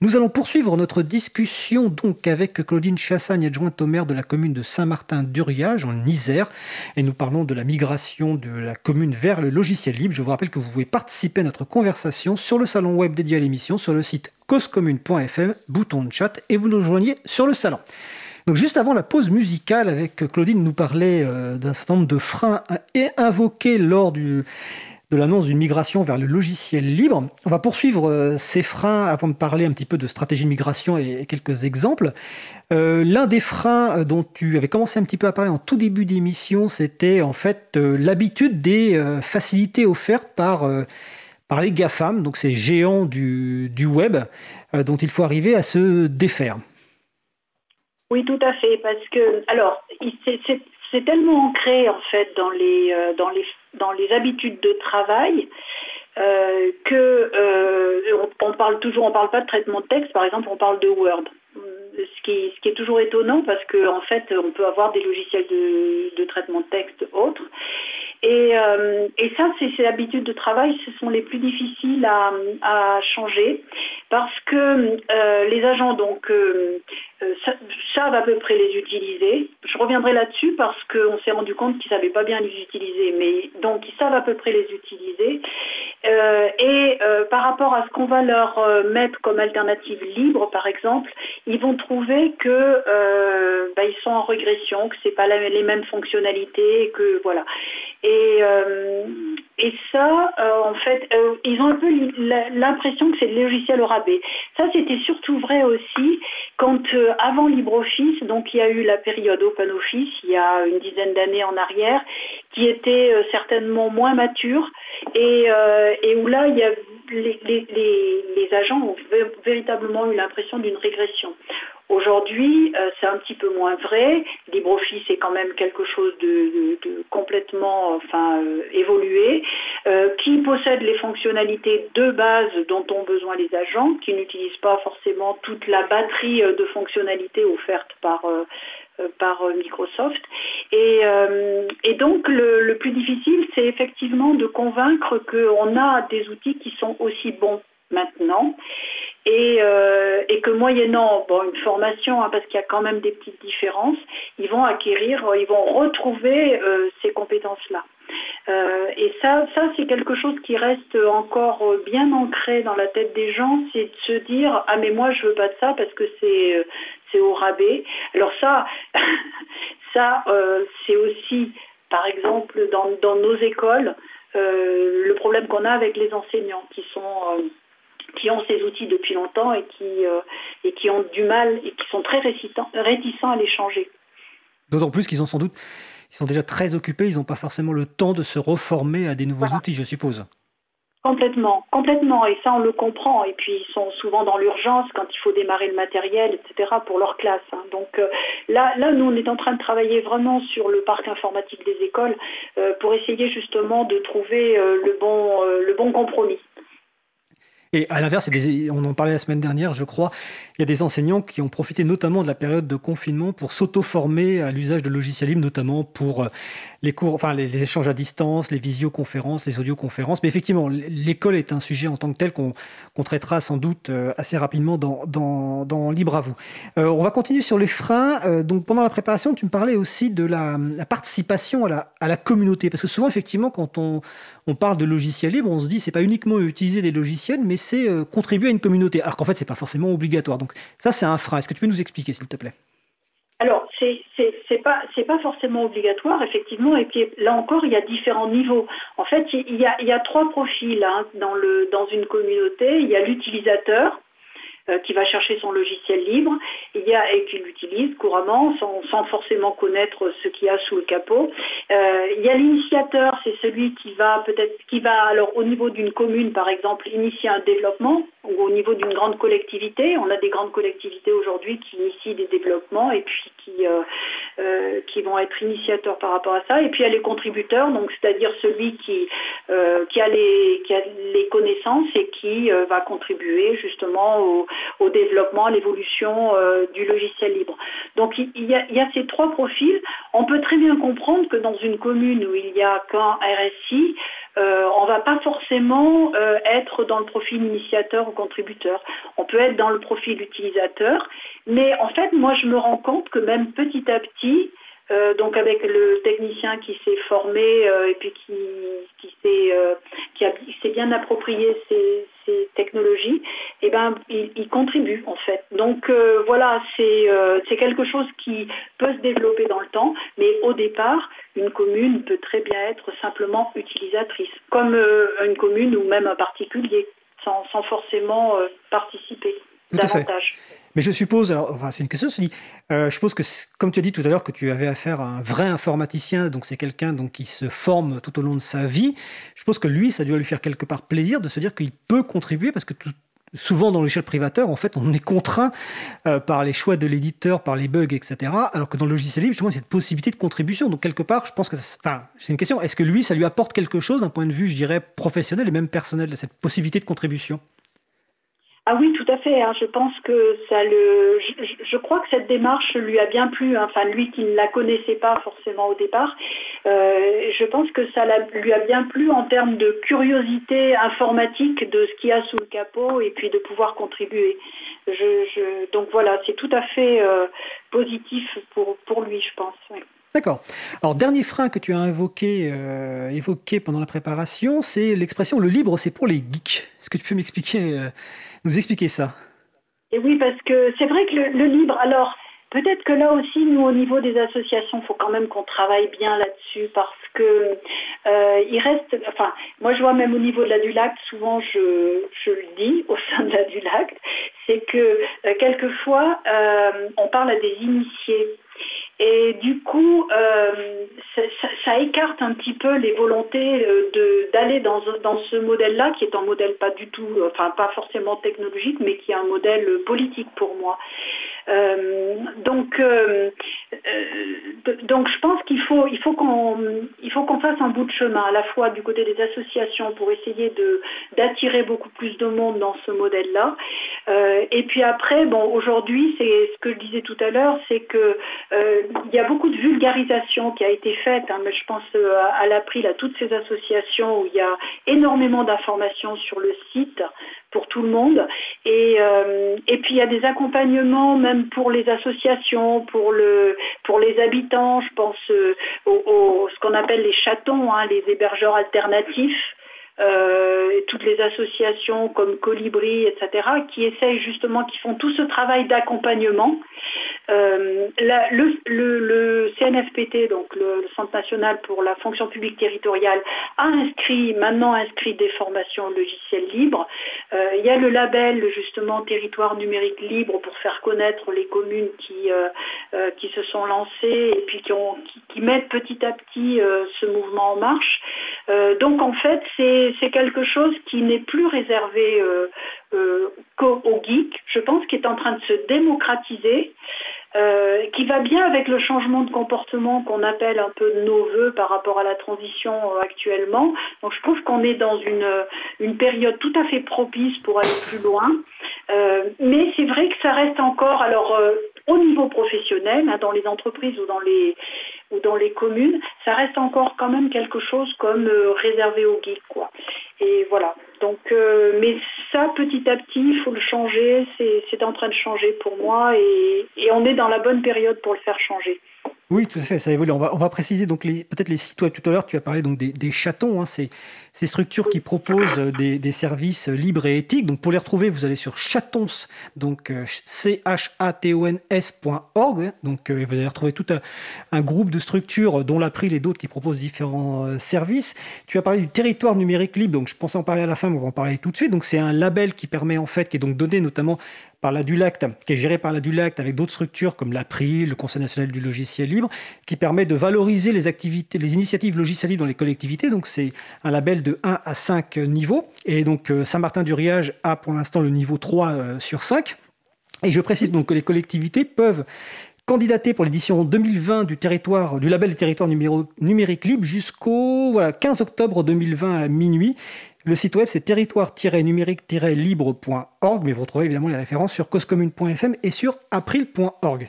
Nous allons poursuivre notre discussion donc avec Claudine Chassagne, adjointe au maire de la commune de Saint-Martin-d'Uriage en Isère. Et nous parlons de la migration de la commune vers le logiciel libre. Je vous rappelle que vous pouvez participer à notre conversation sur le salon web dédié à l'émission sur le site causecommune.fm, bouton de chat, et vous nous rejoignez sur le salon. Donc juste avant la pause musicale, avec Claudine nous parlait euh, d'un certain nombre de freins invoqués lors de l'annonce d'une migration vers le logiciel libre. On va poursuivre euh, ces freins avant de parler un petit peu de stratégie de migration et quelques exemples. Euh, l'un des freins dont tu avais commencé un petit peu à parler en tout début d'émission, c'était en fait l'habitude des facilités offertes par, par les GAFAM, donc ces géants du, web, dont il faut arriver à se défaire. Oui, tout à fait, parce que, alors, c'est c'est tellement ancré en fait dans les, euh, dans les, dans les habitudes de travail euh, que euh, on, parle toujours, on parle pas de traitement de texte, par exemple, on parle de Word. Ce qui, est toujours étonnant parce qu'en en fait, on peut avoir des logiciels de, traitement de texte autres. Et, et ça, ces habitudes de travail, ce sont les plus difficiles à, changer parce que les agents donc euh, savent à peu près les utiliser. Je reviendrai là-dessus parce qu'on s'est rendu compte qu'ils ne savaient pas bien les utiliser, mais donc ils savent à peu près les utiliser. Euh, et euh, par rapport à ce qu'on va leur mettre comme alternative libre, par exemple, ils vont trouver que bah, sont en régression, que c'est pas les mêmes fonctionnalités, que voilà. Et, et ça, en fait, ils ont un peu l'impression que c'est le logiciel au rabais. Ça, c'était surtout vrai aussi quand avant LibreOffice, donc il y a eu la période OpenOffice il y a une dizaine d'années en arrière, qui était euh, certainement moins mature euh, et, où là, il y a, les, les, agents ont véritablement eu l'impression d'une régression. Aujourd'hui, euh, c'est un petit peu moins vrai. LibreOffice est quand même quelque chose de, complètement enfin, évolué, qui possède les fonctionnalités de base dont ont besoin les agents, qui n'utilisent pas forcément toute la batterie de fonctionnalités offertes par, euh, euh, Microsoft. Euh, et donc le, plus difficile, c'est effectivement de convaincre qu'on a des outils qui sont aussi bons maintenant et, et, que moyennant une formation, hein, parce qu'il y a quand même des petites différences, ils vont acquérir, ils vont retrouver ces compétences-là. et ça, ça c'est quelque chose qui reste encore bien ancré dans la tête des gens, c'est de se dire ah mais moi je veux pas de ça parce que c'est au rabais. Alors ça, ça euh, c'est aussi, par exemple, dans, nos écoles, euh, le problème qu'on a avec les enseignants qui sont euh, qui ont ces outils depuis longtemps et qui, et qui ont du mal et qui sont très réticents, réticents à les changer. D'autant plus qu'ils ont sans doute, ils sont déjà très occupés, ils n'ont pas forcément le temps de se reformer à des nouveaux outils, je suppose. Complètement, complètement, et ça on le comprend. Et puis ils sont souvent dans l'urgence quand il faut démarrer le matériel, etc. pour leur classe. Hein. Donc euh, là, là, nous on est en train de travailler vraiment sur le parc informatique des écoles euh, pour essayer justement de trouver euh, le bon, le bon compromis. Et à l'inverse, on en parlait la semaine dernière, je crois, il y a des enseignants qui ont profité notamment de la période de confinement pour s'auto-former à l'usage de logiciels libres, notamment pour euh, les cours, enfin les, échanges à distance, les visioconférences, les audioconférences. Mais effectivement, l'école est un sujet en tant que tel qu'on traitera sans doute euh, assez rapidement dans, dans, Libre à vous. Euh, on va continuer sur les freins. donc pendant la préparation, tu me parlais aussi de la, participation à la, communauté, parce que souvent effectivement, quand on, parle de logiciels libres, on se dit c'est pas uniquement utiliser des logiciels, mais c'est contribuer à une communauté. Alors qu'en fait, c'est pas forcément obligatoire. Ça, c'est un frein. Est-ce que tu peux nous expliquer, s'il te plaît? Alors, c'est n'est pas forcément obligatoire, effectivement. Et puis là encore, il y a différents niveaux. En fait, il y a, trois profils hein, dans une communauté. Il y a l'utilisateur euh, qui va chercher son logiciel libre, et qui l'utilise couramment sans, forcément connaître ce qu'il y a sous le capot. Euh, il y a l'initiateur, c'est celui qui va peut-être qui va alors au niveau d'une commune par exemple initier un développement au niveau d'une grande collectivité. On a des grandes collectivités aujourd'hui qui initient des développements et puis qui, euh, euh, qui vont être initiateurs par rapport à ça. Et puis il y a les contributeurs, c'est-à-dire celui qui, qui, a les, qui a les connaissances et qui va contribuer justement au, au développement, à l'évolution du logiciel libre. Donc il y, a, il y, a, ces trois profils. On peut très bien comprendre que dans une commune où il n'y a qu'un RSI, euh, on ne va pas forcément euh, être dans le profil initiateur ou contributeur. On peut être dans le profil utilisateur, mais en fait, moi, je me rends compte que même petit à petit, euh, donc avec le technicien qui s'est formé et puis qui, qui s'est bien approprié ces, technologies, eh ben, il, contribue en fait. Donc voilà, c'est quelque chose qui peut se développer dans le temps, mais au départ, une commune peut très bien être simplement utilisatrice, comme euh, une commune ou même un particulier, sans, forcément euh, participer davantage. Mais je suppose, alors, c'est une question, euh, je suppose que, comme tu as dit tout à l'heure, que tu avais affaire à un vrai informaticien, donc c'est quelqu'un donc, qui se forme tout au long de sa vie. Je suppose que lui, ça doit lui faire quelque part plaisir de se dire qu'il peut contribuer, parce que souvent dans l'échelle privateur, en fait, on est contraint euh, par les choix de l'éditeur, par les bugs, etc. Alors que dans le logiciel libre, justement, il y a cette possibilité de contribution. Donc, quelque part, je pense que. Enfin, c'est une question. Est-ce que lui, ça lui apporte quelque chose d'un point de vue, je dirais, professionnel et même personnel, cette possibilité de contribution? Ah oui, tout à fait. Hein. Je pense que ça le. Je, crois que cette démarche lui a bien plu. Hein. Enfin, lui qui ne la connaissait pas forcément au départ, euh, je pense que ça lui a bien plu en termes de curiosité informatique de ce qu'il y a sous le capot et puis de pouvoir contribuer. Donc voilà, c'est tout à fait euh, positif pour, lui, je pense. D'accord. Alors, dernier frein que tu as euh, évoqué pendant la préparation, c'est l'expression le libre, c'est pour les geeks. Est-ce que tu peux m'expliquer nous expliquer ça. Et oui, parce que c'est vrai que le, libre, alors peut-être que là aussi, nous, au niveau des associations, il faut quand même qu'on travaille bien là-dessus parce que euh, il reste, enfin, moi je vois même au niveau de la Dulac, souvent je, le dis au sein de la Dulac, c'est que euh, quelquefois euh, on parle à des initiés et du coup, euh, ça, écarte un petit peu les volontés euh, d'aller dans, dans, ce modèle-là, qui est un modèle pas du tout, enfin pas forcément technologique, mais qui est un modèle politique pour moi. Euh, donc, donc je pense qu'il faut, il faut qu'on, fasse un bout de chemin, à la fois du côté des associations pour essayer d'attirer beaucoup plus de monde dans ce modèle-là. et puis après, bon, aujourd'hui, c'est ce que je disais tout à l'heure, c'est que il y a beaucoup de vulgarisation qui a été faite, hein, mais je pense euh, à l'April, à toutes ces associations où il y a énormément d'informations sur le site pour tout le monde. Et, euh, puis il y a des accompagnements même pour les associations, pour les habitants, je pense euh, aux, ce qu'on appelle les chatons, hein, les hébergeurs alternatifs. Euh, toutes les associations comme Colibri, etc., qui essayent justement, qui font tout ce travail d'accompagnement. Euh, le, CNFPT, donc le, Centre national pour la fonction publique territoriale, a inscrit, maintenant inscrit des formations logicielles libres. Euh, il y a le label justement territoire numérique libre pour faire connaître les communes qui, qui se sont lancées et puis qui, ont, qui mettent petit à petit ce mouvement en marche. donc en fait, c'est c'est quelque chose qui n'est plus réservé euh, euh, qu'aux geeks, je pense, qui est en train de se démocratiser, euh, qui va bien avec le changement de comportement qu'on appelle un peu nos voeux par rapport à la transition actuellement. Donc je trouve qu'on est dans une, période tout à fait propice pour aller plus loin. mais c'est vrai que ça reste encore, alors au niveau professionnel, hein, dans les entreprises ou dans les, ou dans les communes, ça reste encore quand même quelque chose comme euh, réservé aux geeks. Quoi. Et voilà. Donc, euh, mais ça, petit à petit, il faut le changer. C'est en train de changer pour moi et, et on est dans la bonne période pour le faire changer. Oui, tout à fait, ça évolue. On va, on va préciser donc peut-être les sites Tout à l'heure, tu as parlé donc des, chatons. Hein, c'est ces structures qui proposent des, services libres et éthiques. Donc pour les retrouver, vous allez sur chatons, donc euh, c h a t o n s.org. Donc euh, vous allez retrouver tout un, groupe de structures, dont l'April et d'autres, qui proposent différents euh, services. Tu as parlé du territoire numérique libre. Donc je pensais en parler à la fin, mais on va en parler tout de suite. Donc c'est un label qui permet en fait, qui est donc donné notamment par la Dulact, qui est géré par la Dulact avec d'autres structures comme l'APRI, le Conseil national du logiciel libre, qui permet de valoriser les activités, les initiatives logicielles libres dans les collectivités. Donc c'est un label de 1 à 5 niveaux. Et donc Saint-Martin-du-Riage a pour l'instant le niveau 3 sur 5. Et je précise donc que les collectivités peuvent candidater pour l'édition 2020 du, territoire, du label territoire numérique libre jusqu'au voilà, 15 octobre 2020 à minuit. Le site web c'est territoire-numérique-libre.org, mais vous retrouvez évidemment les références sur causecommune.fm et sur april.org.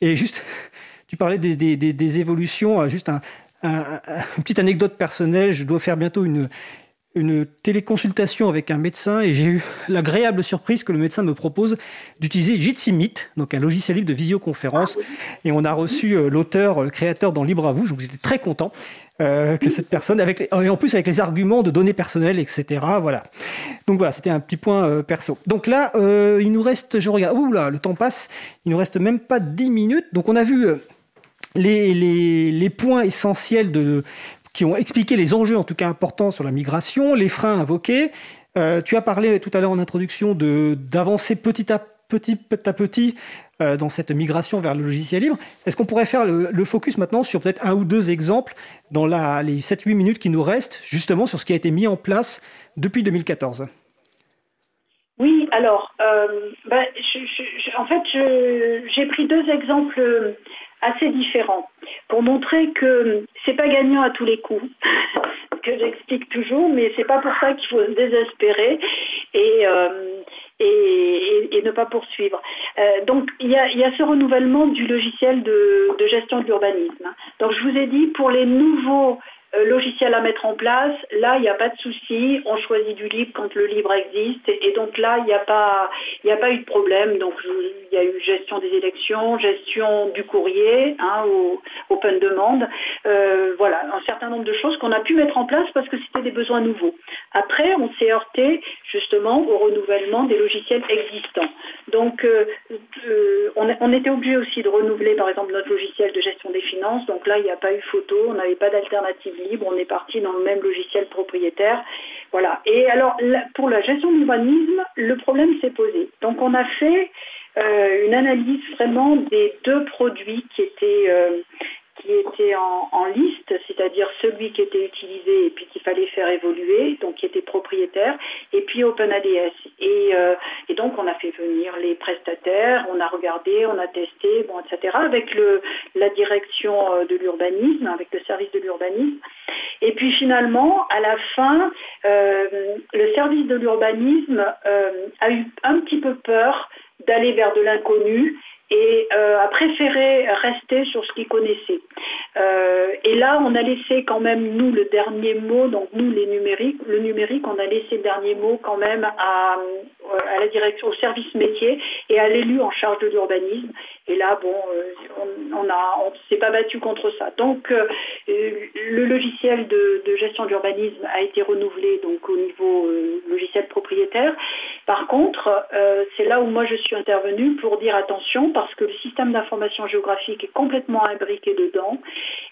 Et juste, tu parlais des, des, évolutions, euh, juste un, une petite anecdote personnelle, je dois faire bientôt une, une téléconsultation avec un médecin et j'ai eu l'agréable surprise que le médecin me propose d'utiliser Jitsi Meet, donc un logiciel libre de visioconférence. Et on a reçu euh, l'auteur, le créateur dans Libre à vous, donc j'étais très content euh, que cette personne, avec et en plus avec les arguments de données personnelles, etc. Voilà. Donc voilà, c'était un petit point euh, perso. Donc là, il nous reste, je regarde, ouh là, le temps passe, il nous reste même pas 10 minutes. Donc on a vu les, points essentiels qui ont expliqué les enjeux, en tout cas importants, sur la migration, les freins invoqués. Euh, tu as parlé tout à l'heure en introduction d'avancer petit à petit, petit à petit euh, dans cette migration vers le logiciel libre. Est-ce qu'on pourrait faire le, focus maintenant sur peut-être un ou deux exemples dans les 7-8 minutes qui nous restent, justement sur ce qui a été mis en place depuis 2014 oui, alors, euh, ben, en fait, j'ai pris deux exemples assez différents pour montrer que c'est pas gagnant à tous les coups, que j'explique toujours, mais c'est pas pour ça qu'il faut se désespérer et, euh, et, ne pas poursuivre. Euh, donc il y, a, ce renouvellement du logiciel de, gestion de l'urbanisme. Donc je vous ai dit pour les nouveaux euh, logiciel à mettre en place, là, il n'y a pas de souci. On choisit du libre quand le libre existe. Et, donc là, il n'y a, pas, eu de problème. Donc il y a eu gestion des élections, gestion du courrier, hein, au, open demande. Euh, voilà, un certain nombre de choses qu'on a pu mettre en place parce que c'était des besoins nouveaux. Après, on s'est heurté justement au renouvellement des logiciels existants. Donc euh, on, était obligé aussi de renouveler par exemple notre logiciel de gestion des finances. Donc là, il n'y a pas eu photo, on n'avait pas d'alternative libre, on est parti dans le même logiciel propriétaire. Voilà. Et alors, pour la gestion de l'urbanisme, le problème s'est posé. Donc, on a fait euh, une analyse vraiment des deux produits qui étaient, euh, qui était en, liste, c'est-à-dire celui qui était utilisé et puis qu'il fallait faire évoluer, donc qui était propriétaire, et puis OpenADS. Et, euh, et donc on a fait venir les prestataires, on a regardé, on a testé, bon, etc., avec le, la direction euh, de l'urbanisme, avec le service de l'urbanisme. Et puis finalement, à la fin, euh, le service de l'urbanisme a eu un petit peu peur d'aller vers de l'inconnu et euh, a préféré rester sur ce qu'il connaissait. Euh, et là, on a laissé quand même, nous, le dernier mot, donc nous, les numériques, le numérique, on a laissé le dernier mot quand même à, euh, la direction, au service métier et à l'élu en charge de l'urbanisme. Et là, bon, on, on s'est pas battu contre ça. Donc, le logiciel de, de gestion d'urbanisme a été renouvelé donc au niveau logiciel propriétaire. Par contre, c'est là où moi je suis intervenue pour dire attention, parce que le système d'information géographique est complètement imbriqué dedans.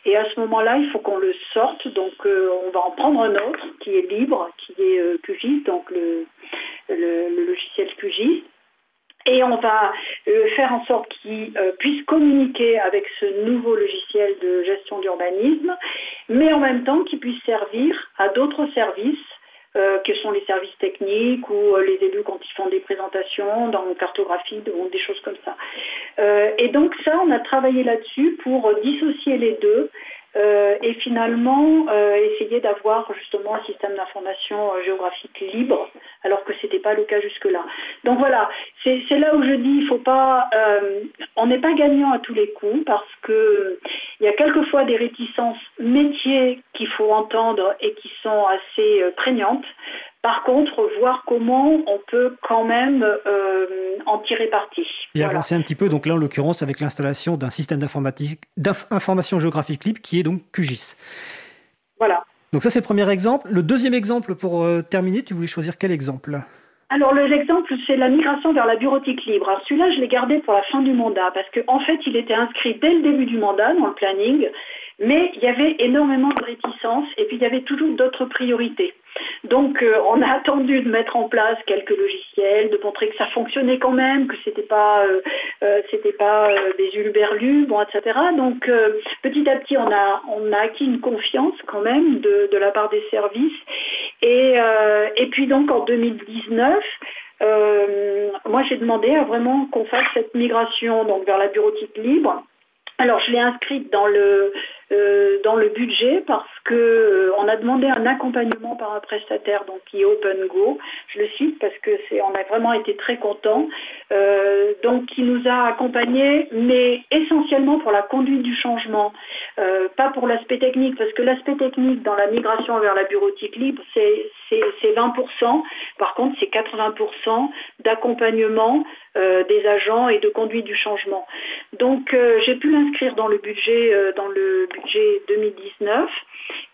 Et à ce moment-là, il faut qu'on le sorte. Donc euh, on va en prendre un autre qui est libre, qui est euh, QGIS, donc le, logiciel QGIS. Et on va euh, faire en sorte qu'il puisse communiquer avec ce nouveau logiciel de gestion d'urbanisme, mais en même temps qu'il puisse servir à d'autres services euh, quels sont les services techniques ou euh, les élus quand ils font des présentations dans cartographie ou des choses comme ça. Euh, et donc ça, on a travaillé là-dessus pour dissocier les deux euh, et finalement euh, essayer d'avoir justement un système d'information euh, géographique libre, alors que ce n'était pas le cas jusque-là. Donc voilà, c'est là où je dis, il faut pas, on n'est pas gagnant à tous les coups parce que il y a quelquefois des réticences métiers qu'il faut entendre et qui sont assez prégnantes. Par contre, voir comment on peut quand même euh, en tirer parti. Et avancer un petit peu, donc là en l'occurrence avec l'installation d'un système d'information géographique libre qui est donc QGIS. Voilà. Donc ça c'est le premier exemple. Le deuxième exemple pour euh, terminer, tu voulais choisir quel exemple? Alors l'exemple, c'est la migration vers la bureautique libre. Celui-là, je l'ai gardé pour la fin du mandat parce qu'en fait, il était inscrit dès le début du mandat dans le planning, mais il y avait énormément de réticences et puis il y avait toujours d'autres priorités. Donc euh, on a attendu de mettre en place quelques logiciels, de montrer que ça fonctionnait quand même, que c'était pas c'était pas des ulberlus, bon, etc. Donc petit à petit on a on a acquis une confiance quand même de, la part des services. Et, et puis donc en 2019, moi j'ai demandé à vraiment qu'on fasse cette migration donc vers la bureautique libre. Alors je l'ai inscrite dans le, euh, dans le budget parce qu'on euh, a demandé un accompagnement par un prestataire donc qui est OpenGo. Je le cite parce que c'est on a vraiment été très contents. Euh, donc qui nous a accompagnés, mais essentiellement pour la conduite du changement, pas pour l'aspect technique parce que l'aspect technique dans la migration vers la bureautique libre c'est 20%. Par contre c'est 80% d'accompagnement des agents et de conduite du changement. Donc j'ai pu l'inscrire dans le budget dans le budget 2019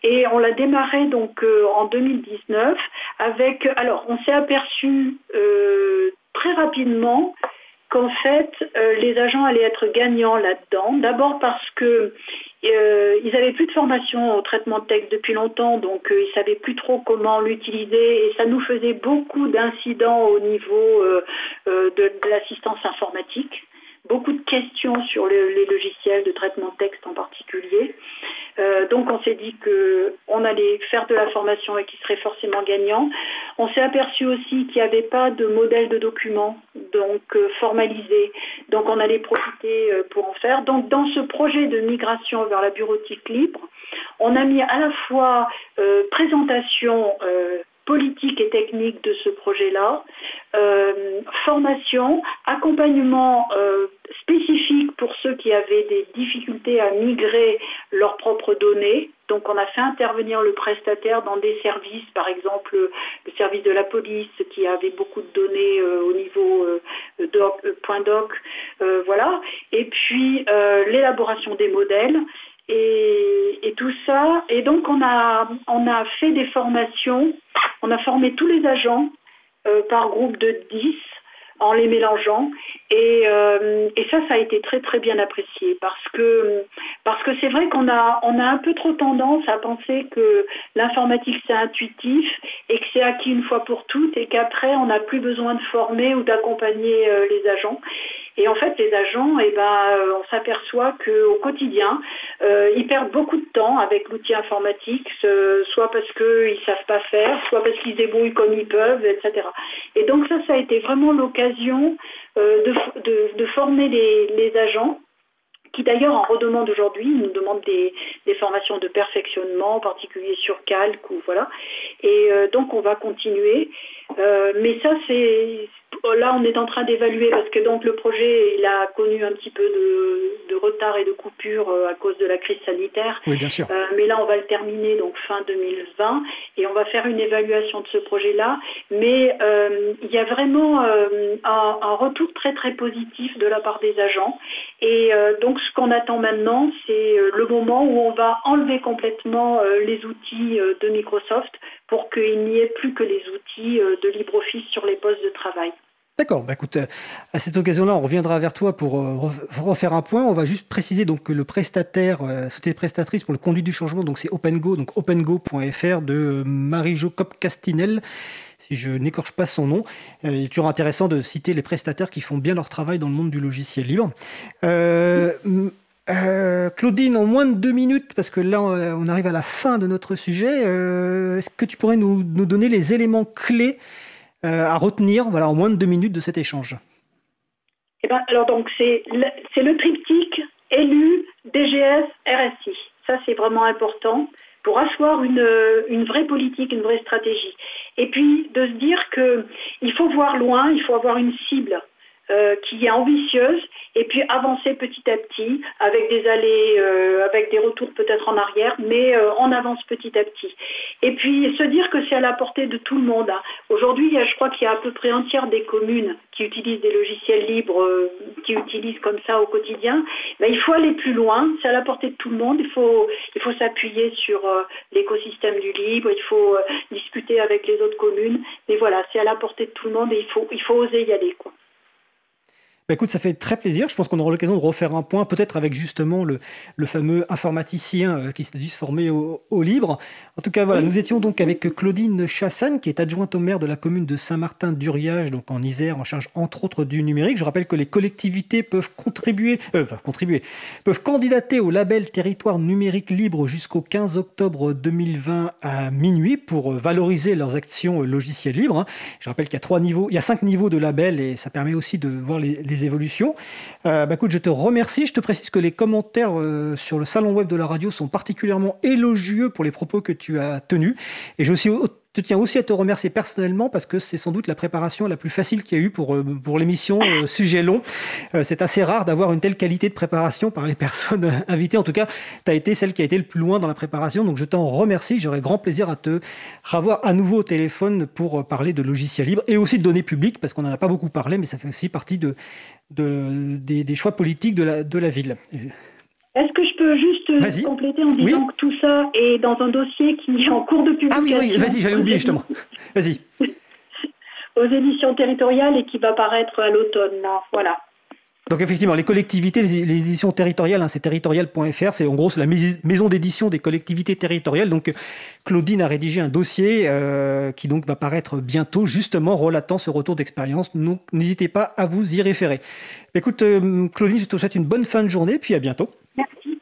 et on l'a démarré donc euh, en 2019 avec alors on s'est aperçu euh, très rapidement qu'en fait euh, les agents allaient être gagnants là-dedans. D'abord parce que ils n'avaient plus de formation au traitement de texte depuis longtemps, donc ils ne savaient plus trop comment l'utiliser et ça nous faisait beaucoup d'incidents au niveau de l'assistance informatique beaucoup de questions sur les logiciels de traitement de texte en particulier. Euh, donc on s'est dit qu'on allait faire de la formation et qu'il serait forcément gagnant. On s'est aperçu aussi qu'il n'y avait pas de modèle de document donc euh, formalisé. Donc on allait profiter euh, pour en faire. Donc dans ce projet de migration vers la bureautique libre, on a mis à la fois présentation politique et technique de ce projet-là, euh, formation, accompagnement euh, spécifique pour ceux qui avaient des difficultés à migrer leurs propres données. Donc on a fait intervenir le prestataire dans des services, par exemple le service de la police qui avait beaucoup de données euh, au niveau doc, point doc, voilà. Et puis l'élaboration des modèles et, tout ça. Et donc on a, on a fait des formations, on a formé tous les agents euh, par groupe de 10 en les mélangeant. Euh, et, ça, ça a été très très bien apprécié parce que parce que c'est vrai qu'on a on a un peu trop tendance à penser que l'informatique c'est intuitif et que c'est acquis une fois pour toutes et qu'après on n'a plus besoin de former ou d'accompagner euh, les agents. Et en fait, les agents, eh ben, euh, on s'aperçoit qu'au quotidien, ils perdent beaucoup de temps avec l'outil informatique, soit parce qu'ils ne savent pas faire, soit parce qu'ils débrouillent comme ils peuvent, etc. Et donc ça, ça a été vraiment l'occasion euh, de, former les, agents qui d'ailleurs en redemandent aujourd'hui, ils nous demandent des, formations de perfectionnement, en particulier sur calque ou voilà. Et euh, donc on va continuer. Euh, mais ça c'est là on est en train d'évaluer parce que donc le projet il a connu un petit peu de, retard et de coupure à cause de la crise sanitaire. Oui, bien sûr. mais là on va le terminer donc fin 2020 et on va faire une évaluation de ce projet-là. Mais il y a vraiment un, un, retour très très positif de la part des agents. Et donc ce qu'on attend maintenant, c'est euh, le moment où on va enlever complètement euh, les outils euh, de Microsoft pour qu'il n'y ait plus que les outils de LibreOffice sur les postes de travail. D'accord, bah écoute, à cette occasion-là, on reviendra vers toi pour refaire un point. On va juste préciser donc que le prestataire, la société prestatrice pour le conduit du changement, donc c'est OpenGo, donc opengo.fr de Marie-Jo Cop-Castinel si je n'écorche pas son nom. Euh, il est toujours intéressant de citer les prestataires qui font bien leur travail dans le monde du logiciel libre. Euh, euh, Claudine, en moins de deux minutes, parce que là on arrive à la fin de notre sujet, est-ce que tu pourrais nous, donner les éléments clés à retenir voilà, en moins de deux minutes de cet échange? Eh ben, alors donc c'est le, le triptyque élu, DGS, RSI. Ça c'est vraiment important pour asseoir une, vraie politique, une vraie stratégie. Et puis de se dire qu'il faut voir loin, il faut avoir une cible. Euh, qui est ambitieuse et puis avancer petit à petit avec des allées, euh, avec des retours peut-être en arrière, mais euh, on avance petit à petit. Et puis se dire que c'est à la portée de tout le monde. Hein. Aujourd'hui, je crois qu'il y a à peu près un tiers des communes qui utilisent des logiciels libres, qui utilisent comme ça au quotidien. Mais il faut aller plus loin, c'est à la portée de tout le monde. Il faut, s'appuyer sur l'écosystème du libre, il faut discuter avec les autres communes. Mais voilà, c'est à la portée de tout le monde et il faut, oser y aller. Bah, écoute, ça fait très plaisir. Je pense qu'on aura l'occasion de refaire un point, peut-être avec justement le, le fameux informaticien euh, qui s'est dû se former au, Libre. En tout cas, voilà, nous étions donc avec Claudine Chassagne, qui est adjointe au maire de la commune de Saint-Martin-d'Uriage, donc en Isère, en charge entre autres du numérique. Je rappelle que les collectivités peuvent contribuer, euh, contribuer, peuvent candidater au label territoire numérique libre jusqu'au 15 octobre 2020 à minuit pour valoriser leurs actions logicielles libres. Hein. Je rappelle qu'il y a trois niveaux, il y a cinq niveaux de label et ça permet aussi de voir les, les évolutions. Euh, bah, écoute, je te remercie. Je te précise que les commentaires euh, sur le salon web de la radio sont particulièrement élogieux pour les propos que tu as tenus. Et j'ai aussi je tiens aussi à te remercier personnellement parce que c'est sans doute la préparation la plus facile qu'il y a eu pour, euh, pour l'émission euh, Sujet long. Euh, c'est assez rare d'avoir une telle qualité de préparation par les personnes invitées. En tout cas, tu as été celle qui a été le plus loin dans la préparation. Donc je t'en remercie. J'aurai grand plaisir à te revoir à nouveau au téléphone pour parler de logiciels libres et aussi de données publiques parce qu'on n'en a pas beaucoup parlé, mais ça fait aussi partie de, de des, des, choix politiques de la, de la ville. Est-ce que je peux juste compléter en disant que tout ça est dans un dossier qui est en cours de publication Ah oui, oui, vas-y, j'allais oublier justement. Vas-y. aux éditions territoriales et qui va paraître à l'automne, Voilà. Donc effectivement, les collectivités, les, éditions territoriales, hein, c'est territorial.fr, c'est en gros c'est la maison d'édition des collectivités territoriales. Donc Claudine a rédigé un dossier euh, qui donc va paraître bientôt, justement relatant ce retour d'expérience. Donc n'hésitez pas à vous y référer. Écoute, euh, Claudine, je te souhaite une bonne fin de journée, puis à bientôt. Merci.